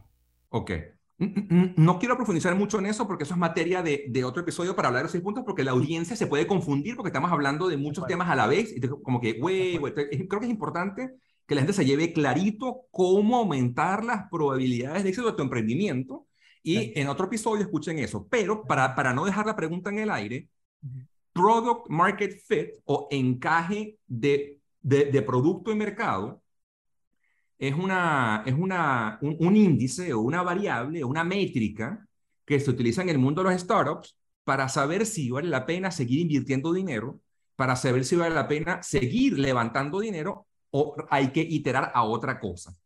Ok. No quiero profundizar mucho en eso porque eso es materia de, otro episodio para hablar de los seis puntos porque la audiencia se puede confundir porque estamos hablando de muchos temas a la vez. Como que, güey, creo que es importante que la gente se lleve clarito cómo aumentar las probabilidades de éxito de tu emprendimiento. Y en otro episodio escuchen eso. Pero para, para no dejar la pregunta en el aire, Product Market Fit o encaje de, de, producto y mercado es, una, es una, un, índice o una variable o una métrica que se utiliza en el mundo de los startups para saber si vale la pena seguir invirtiendo dinero, para saber si vale la pena seguir levantando dinero o hay que iterar a otra cosa.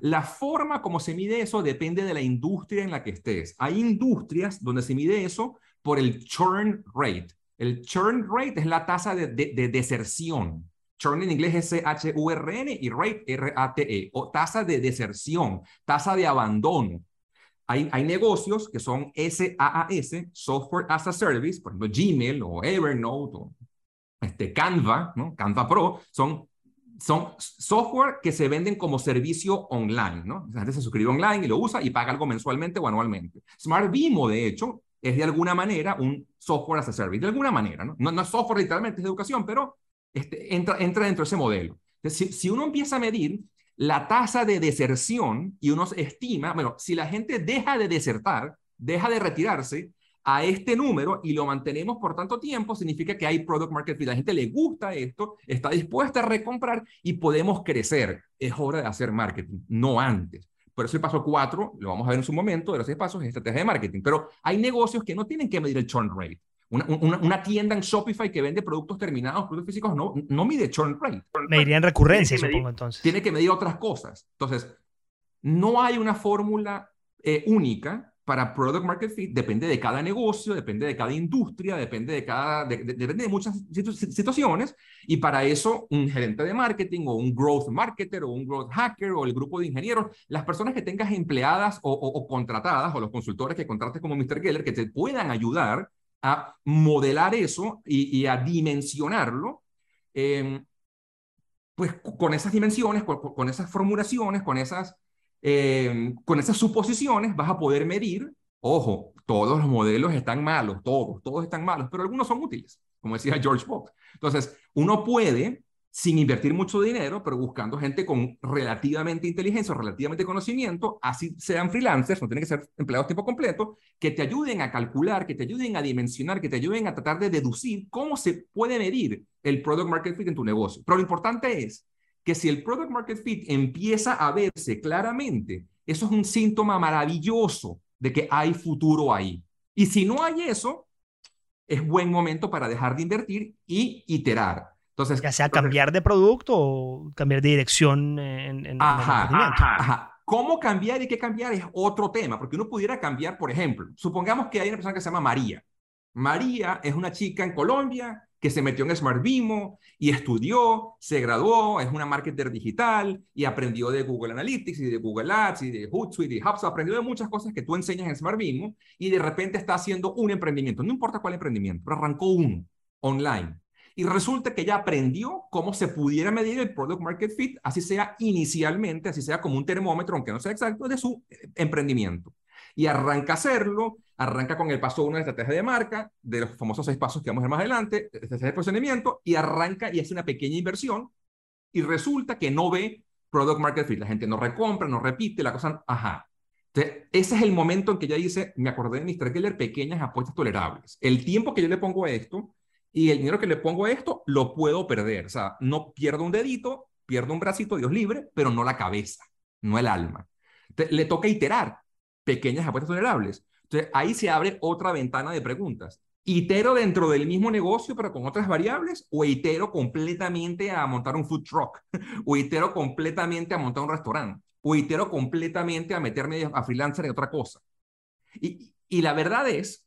La forma como se mide eso depende de la industria en la que estés. Hay industrias donde se mide eso por el churn rate. El churn rate es la tasa de, deserción. Churn en inglés es C-H-U-R-N y rate R-A-T-E, o tasa de deserción, tasa de abandono. hay, hay negocios que son SaaS, Software as a Service, por ejemplo, Gmail o Evernote o este, Canva, ¿no? Canva Pro, son son software que se venden como servicio online, ¿no? La gente se suscribe online y lo usa y paga algo mensualmente o anualmente. Smart Vimo, de hecho, es de alguna manera un software as a service, de alguna manera, ¿no? No, es software literalmente, es de educación, pero este, entra, entra dentro de ese modelo. si, si uno empieza a medir la tasa de deserción y uno estima, bueno, si la gente deja de desertar, deja de retirarse, a este número y lo mantenemos por tanto tiempo, significa que hay product market fit. La gente le gusta esto, está dispuesta a recomprar y podemos crecer. Es hora de hacer marketing, no antes. Por eso el paso cuatro, lo vamos a ver en su momento, de los seis pasos, es estrategia de marketing. Pero hay negocios que no tienen que medir el churn rate. Una, una, tienda en Shopify que vende productos terminados, productos físicos, no, no mide churn rate. Mediría en recurrencia, supongo, entonces. Tiene que medir otras cosas. Entonces, no hay una fórmula eh, única para product market fit depende de cada negocio, depende de cada industria, depende de cada, depende de muchas situaciones y para eso un gerente de marketing o un growth marketer o un growth hacker o el grupo de ingenieros, las personas que tengas empleadas o, contratadas o los consultores que contrates como Mr. Geller que te puedan ayudar a modelar eso y, a dimensionarlo, em, pues con esas dimensiones, con esas formulaciones, con esas Em, con esas suposiciones vas a poder medir, ojo, todos los modelos están malos, todos, todos están malos, pero algunos son útiles, como decía George Box. Entonces, uno puede, sin invertir mucho dinero, pero buscando gente con relativamente inteligencia o relativamente conocimiento, así sean freelancers, no tienen que ser empleados tiempo completo, que te ayuden a calcular, que te ayuden a dimensionar, que te ayuden a tratar de deducir cómo se puede medir el product market fit en tu negocio. Pero lo importante es que si el product market fit empieza a verse claramente, eso es un síntoma maravilloso de que hay futuro ahí. Y si no hay eso, es buen momento para dejar de invertir y iterar. Entonces, ya sea cambiar de producto o cambiar de dirección en, en ajá, ajá, ajá. ¿Cómo cambiar y qué cambiar es otro tema? Porque uno pudiera cambiar, por ejemplo, supongamos que hay una persona que se llama María. María es una chica en Colombia que se metió en Smart Vimo y estudió, se graduó, es una marketer digital y aprendió de Google Analytics y de Google Ads y de Hootsuite y HubSpot, aprendió de muchas cosas que tú enseñas en Smart Vimo y de repente está haciendo un emprendimiento, no importa cuál emprendimiento, pero arrancó uno online. Y resulta que ya aprendió cómo se pudiera medir el product market fit, así sea inicialmente, así sea como un termómetro, aunque no sea exacto, de su eh, emprendimiento. Y arranca a hacerlo, arranca con el paso uno de estrategia de marca, de los famosos seis pasos que vamos a ver más adelante, estrategia de posicionamiento, y arranca y hace una pequeña inversión, y resulta que no ve product market fit. La gente no recompra, no repite, la cosa, ajá. Entonces, ese es el momento en que ya dice, me acordé de Mr. Keller, pequeñas apuestas tolerables. El tiempo que yo le pongo a esto y el dinero que le pongo a esto, lo puedo perder. O sea, no pierdo un dedito, pierdo un bracito, Dios libre, pero no la cabeza, no el alma. Entonces, le toca iterar pequeñas apuestas tolerables. Entonces, ahí se abre otra ventana de preguntas. ¿Itero dentro del mismo negocio, pero con otras variables? ¿O itero completamente a montar un food truck? ¿O itero completamente a montar un restaurante? ¿O itero completamente a meterme a freelancer en otra cosa? Y, y la verdad es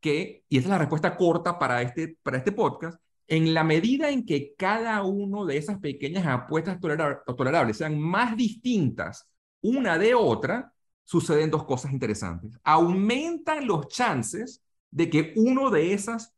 que, y esa es la respuesta corta para este, para este podcast, en la medida en que cada uno de esas pequeñas apuestas tolerables sean más distintas una de otra, suceden dos cosas interesantes. Aumentan los chances de que uno de esos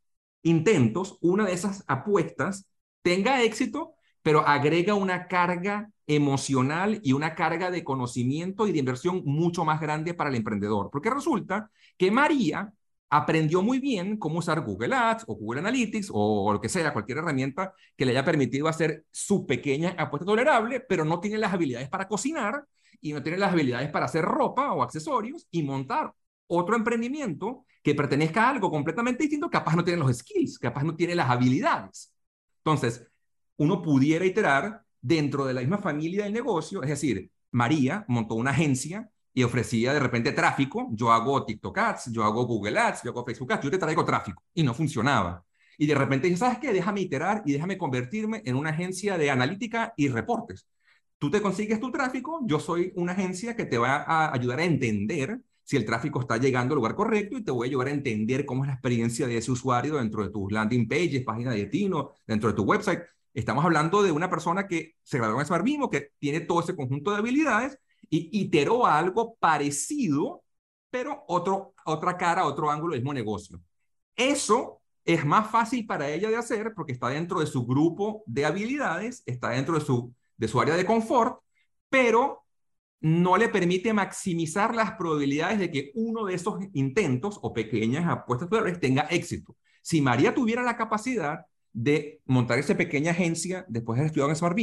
intentos, una de esas apuestas, tenga éxito, pero agrega una carga emocional y una carga de conocimiento y de inversión mucho más grande para el emprendedor. Porque resulta que María aprendió muy bien cómo usar Google Ads o Google Analytics o, lo que sea, cualquier herramienta que le haya permitido hacer su pequeña apuesta tolerable, pero no tiene las habilidades para cocinar y no tiene las habilidades para hacer ropa o accesorios y montar otro emprendimiento que pertenezca a algo completamente distinto, capaz no tiene los skills, capaz no tiene las habilidades. Entonces, uno pudiera iterar dentro de la misma familia del negocio, es decir, María montó una agencia y ofrecía de repente tráfico, yo hago TikTok Ads, yo hago Google Ads, yo hago Facebook Ads, yo te traigo tráfico y no funcionaba. Y de repente dice, ¿sabes qué? Déjame iterar y déjame convertirme en una agencia de analítica y reportes. Tú te consigues tu tráfico, yo soy una agencia que te va a ayudar a entender si el tráfico está llegando al lugar correcto y te voy a ayudar a entender cómo es la experiencia de ese usuario dentro de tus landing pages, página de destino, dentro de tu website. Estamos hablando de una persona que se graduó en Smart que tiene todo ese conjunto de habilidades y iteró algo parecido pero otro, otra cara, otro ángulo del mismo negocio. Eso es más fácil para ella de hacer porque está dentro de su grupo de habilidades, está dentro de su, de su área de confort, pero no le permite maximizar las probabilidades de que uno de esos intentos o pequeñas apuestas tenga éxito. Si María tuviera la capacidad de montar esa pequeña agencia después de estudiar en Smart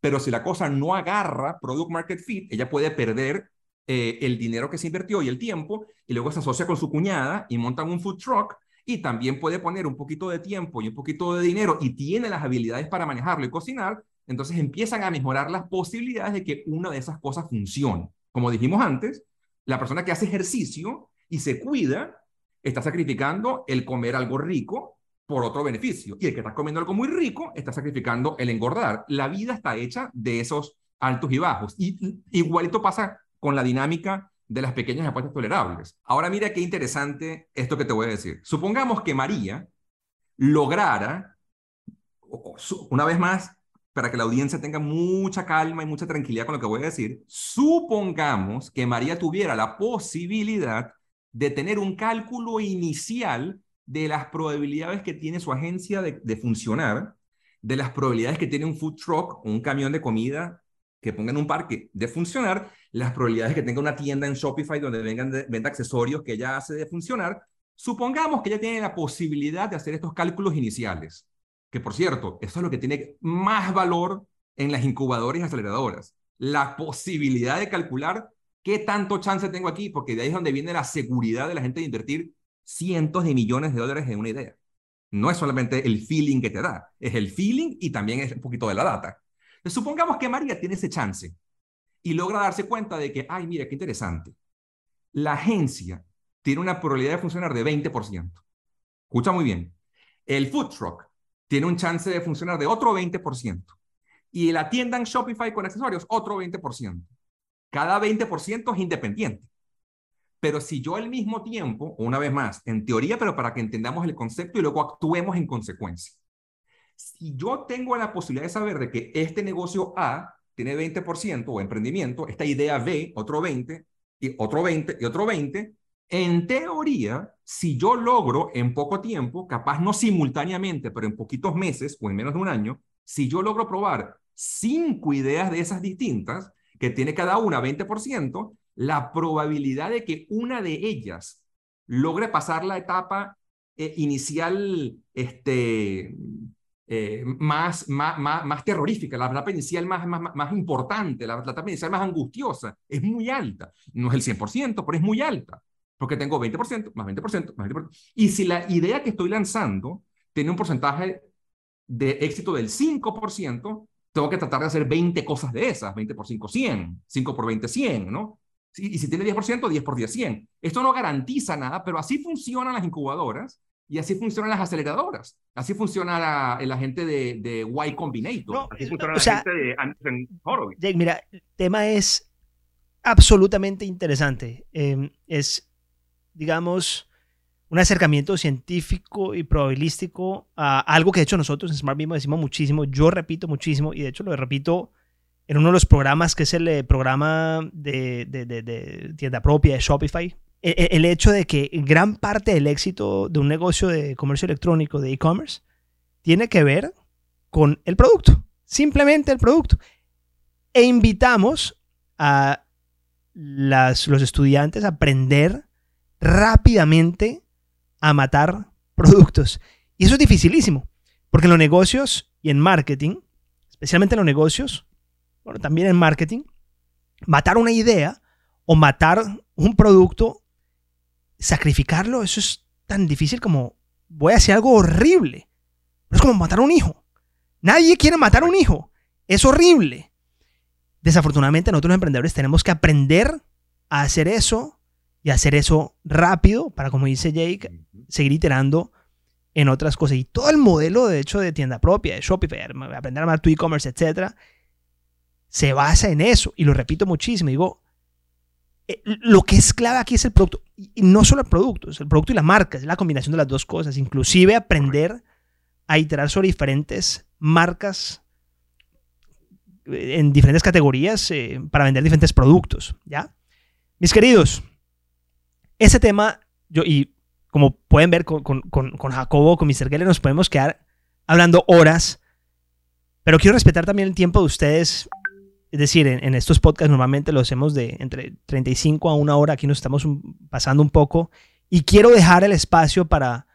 pero si la cosa no agarra Product Market Fit, ella puede perder eh, el dinero que se invirtió y el tiempo, y luego se asocia con su cuñada y montan un food truck, y también puede poner un poquito de tiempo y un poquito de dinero y tiene las habilidades para manejarlo y cocinar, entonces empiezan a mejorar las posibilidades de que una de esas cosas funcione. Como dijimos antes, la persona que hace ejercicio y se cuida está sacrificando el comer algo rico por otro beneficio. Y el que está comiendo algo muy rico está sacrificando el engordar. La vida está hecha de esos altos y bajos. Y igualito pasa con la dinámica de las pequeñas apuestas tolerables. Ahora mira qué interesante esto que te voy a decir. Supongamos que María lograra, una vez más, para que la audiencia tenga mucha calma y mucha tranquilidad con lo que voy a decir, supongamos que María tuviera la posibilidad de tener un cálculo inicial de las probabilidades que tiene su agencia de, funcionar, de las probabilidades que tiene un food truck un camión de comida que ponga en un parque de funcionar, las probabilidades que tenga una tienda en Shopify donde vengan venda accesorios que ella hace de funcionar. Supongamos que ella tiene la posibilidad de hacer estos cálculos iniciales que por cierto, eso es lo que tiene más valor en las incubadoras y aceleradoras. La posibilidad de calcular qué tanto chance tengo aquí, porque de ahí es donde viene la seguridad de la gente de invertir cientos de millones de dólares en una idea. No es solamente el feeling que te da, es el feeling y también es un poquito de la data. supongamos que María tiene ese chance y logra darse cuenta de que, ay, mira, qué interesante. La agencia tiene una probabilidad de funcionar de 20%. Escucha muy bien. El food truck tiene un chance de funcionar de otro 20%. Y la tienda en Shopify con accesorios, otro 20%. Cada 20% es independiente. Pero si yo al mismo tiempo, una vez más, en teoría, pero para que entendamos el concepto y luego actuemos en consecuencia. Si yo tengo la posibilidad de saber de que este negocio A tiene 20% o emprendimiento, esta idea B, otro 20, y otro 20, y otro 20, en teoría, si yo logro en poco tiempo, capaz no simultáneamente, pero en poquitos meses o en menos de un año, si yo logro probar cinco ideas de esas distintas, que tiene cada una 20%, la probabilidad de que una de ellas logre pasar la etapa eh, inicial este, eh, más, más, más, terrorífica, la etapa inicial más, más, más importante, la, la etapa inicial más angustiosa, es muy alta. No es el 100%, pero es muy alta porque tengo 20%, más 20%, más 20%. Y si la idea que estoy lanzando tiene un porcentaje de éxito del 5%, tengo que tratar de hacer 20 cosas de esas, 20 por 5, 100, 5 por 20, 100, ¿no? Y si tiene 10%, 10 por 10, 100. Esto no garantiza nada, pero así funcionan las incubadoras y así funcionan las aceleradoras. Así funciona la, la gente de, de Y Combinator. así funciona la gente de Anderson Horowitz. Jake, mira, el tema es absolutamente interesante. Eh, es digamos, un acercamiento científico y probabilístico a algo que de hecho nosotros en Smart Bimo decimos muchísimo, yo repito muchísimo y de hecho lo repito en uno de los programas que es el eh, programa de, tienda propia de Shopify. El, e, el, hecho de que gran parte del éxito de un negocio de comercio electrónico, de e-commerce, tiene que ver con el producto, simplemente el producto. E invitamos a los estudiantes a aprender rápidamente a matar productos. Y eso es dificilísimo, porque en los negocios y en marketing, especialmente en los negocios, bueno, también en marketing, matar una idea o matar un producto, sacrificarlo, eso es tan difícil como voy a hacer algo horrible. Es como matar a un hijo. Nadie quiere matar a un hijo. Es horrible. Desafortunadamente nosotros los emprendedores tenemos que aprender a hacer eso y hacer eso rápido para, como dice Jake, seguir iterando en otras cosas. Y todo el modelo, de hecho, de tienda propia, de Shopify, aprender a armar tu e-commerce, etcétera, se basa en eso. Y lo repito muchísimo. Digo, eh, lo que es clave aquí es el producto. Y no solo el producto, es el producto y la marca, es la combinación de las dos cosas. Inclusive aprender a iterar sobre diferentes marcas eh, en diferentes categorías eh, para vender diferentes productos. ¿Ya? Mis queridos, ese tema, yo, y como pueden ver con, con, con, con Jacobo, con Mr. Geller, nos podemos quedar hablando horas, pero quiero respetar también el tiempo de ustedes. Es decir, en, estos podcasts normalmente los hacemos de entre 35 a una hora, aquí nos estamos pasando un poco, y quiero dejar el espacio para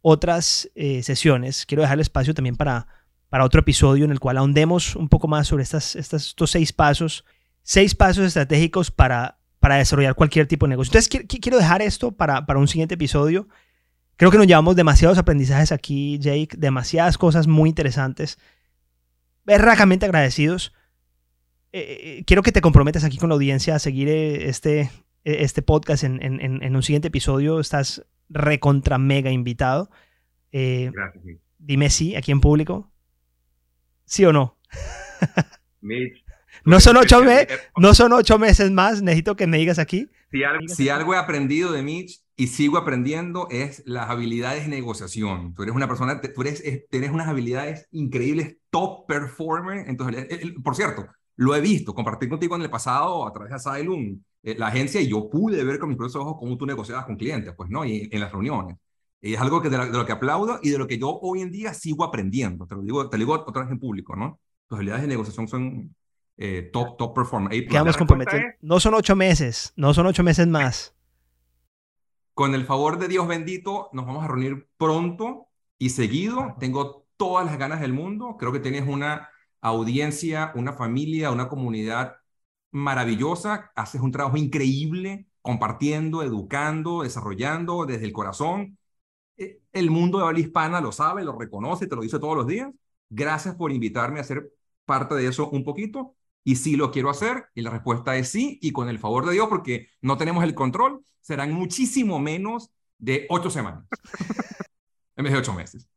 otras eh, sesiones, quiero dejar el espacio también para, para otro episodio en el cual ahondemos un poco más sobre estas, estos seis pasos, seis pasos estratégicos para para desarrollar cualquier tipo de negocio. Entonces, quiero dejar esto para, para un siguiente episodio. Creo que nos llevamos demasiados aprendizajes aquí, Jake, demasiadas cosas muy interesantes. Berracamente agradecidos. Eh, eh, quiero que te comprometas aquí con la audiencia a seguir eh, este, este podcast en, en, en un siguiente episodio. Estás recontra mega invitado. Gracias, Dime sí, aquí en público. ¿Sí o no? Mitch, no son, ocho meses, no son ocho meses más, necesito que me digas aquí. Si algo, he aprendido de Mitch y sigo aprendiendo es las habilidades de negociación. Tú eres una persona, tú eres, tienes unas habilidades increíbles, top performer. Entonces, por cierto, lo he visto, compartir contigo en el pasado a través de Asylum, eh, la agencia, y yo pude ver con mis propios ojos cómo tú negociabas con clientes, pues, ¿no? Y en las reuniones. Y es algo que de, lo, que aplaudo y de lo que yo hoy en día sigo aprendiendo. Te lo digo, te lo digo otra vez en público, ¿no? Tus habilidades de negociación son eh, top, top performer. Quedamos comprometidos. No son ocho meses, no son ocho meses más. Con el favor de Dios bendito, nos vamos a reunir pronto y seguido. Tengo todas las ganas del mundo. Creo que tienes una audiencia, una familia, una comunidad maravillosa. Haces un trabajo increíble compartiendo, educando, desarrollando desde el corazón. Eh, el mundo de habla hispana lo sabe, lo reconoce, te lo dice todos los días. Gracias por invitarme a ser parte de eso un poquito y sí lo quiero hacer? Y la respuesta es sí, y con el favor de Dios, porque no tenemos el control, serán muchísimo menos de ocho semanas, en vez de ocho meses.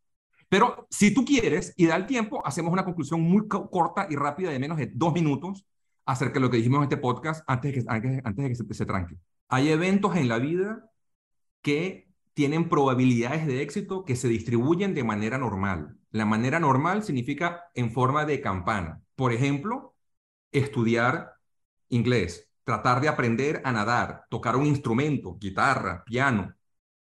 Pero si tú quieres y da el tiempo, hacemos una conclusión muy corta y rápida de menos de dos minutos acerca de lo que dijimos en este podcast antes de que, antes, de que se, se tranque. Hay eventos en la vida que tienen probabilidades de éxito que se distribuyen de manera normal. La manera normal significa en forma de campana. Por ejemplo, estudiar inglés, tratar de aprender a nadar, tocar un instrumento, guitarra, piano,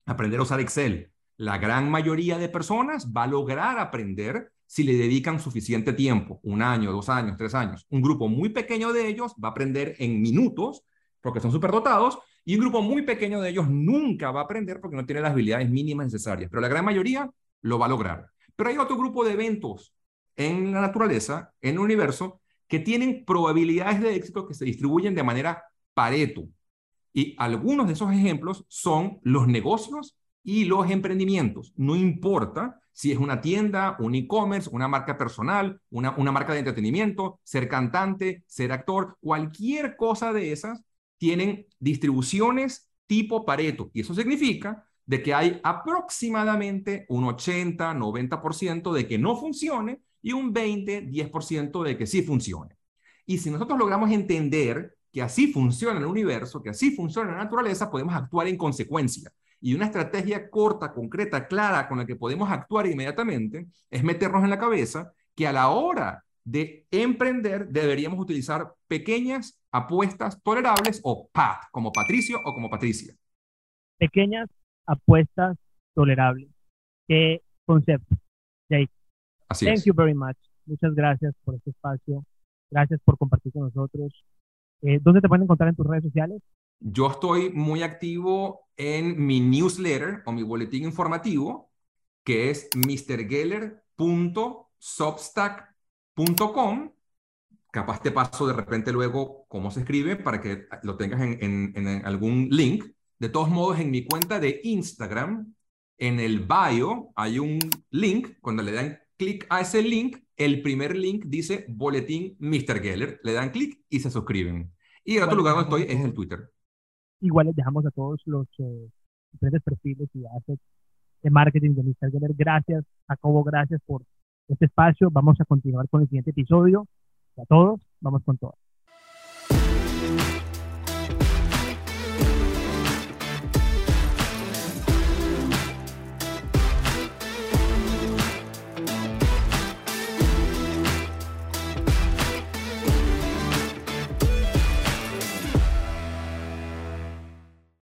aprender a usar Excel. La gran mayoría de personas va a lograr aprender si le dedican suficiente tiempo, un año, dos años, tres años. Un grupo muy pequeño de ellos va a aprender en minutos porque son superdotados y un grupo muy pequeño de ellos nunca va a aprender porque no tiene las habilidades mínimas necesarias, pero la gran mayoría lo va a lograr. Pero hay otro grupo de eventos en la naturaleza, en el universo, que tienen probabilidades de éxito que se distribuyen de manera pareto. Y algunos de esos ejemplos son los negocios y los emprendimientos. No importa si es una tienda, un e-commerce, una marca personal, una, una marca de entretenimiento, ser cantante, ser actor, cualquier cosa de esas tienen distribuciones tipo Pareto. Y eso significa de que hay aproximadamente un 80, 90% de que no funcione y un 20, 10% de que sí funcione. Y si nosotros logramos entender que así funciona el universo, que así funciona la naturaleza, podemos actuar en consecuencia. Y una estrategia corta, concreta, clara, con la que podemos actuar inmediatamente, es meternos en la cabeza que a la hora de emprender deberíamos utilizar pequeñas apuestas tolerables o PAT, como Patricio o como Patricia. Pequeñas apuestas tolerables. ¿Qué concepto? Jake. Así Thank you very much. Muchas gracias por este espacio. Gracias por compartir con nosotros. Eh, ¿Dónde te pueden encontrar en tus redes sociales? Yo estoy muy activo en mi newsletter o mi boletín informativo, que es mrgeller.substack.com. Capaz te paso de repente luego cómo se escribe para que lo tengas en, en algún link. De todos modos, en mi cuenta de Instagram, en el bio hay un link. Cuando le dan clic a ese link, el primer link dice Boletín Mr. Geller. Le dan clic y se suscriben. Y el otro lugar donde estoy es el Twitter. Igual les dejamos a todos los eh, diferentes perfiles y assets de marketing de Mr. Geller. Gracias, Jacobo, gracias por este espacio. Vamos a continuar con el siguiente episodio. A todos, vamos con todo.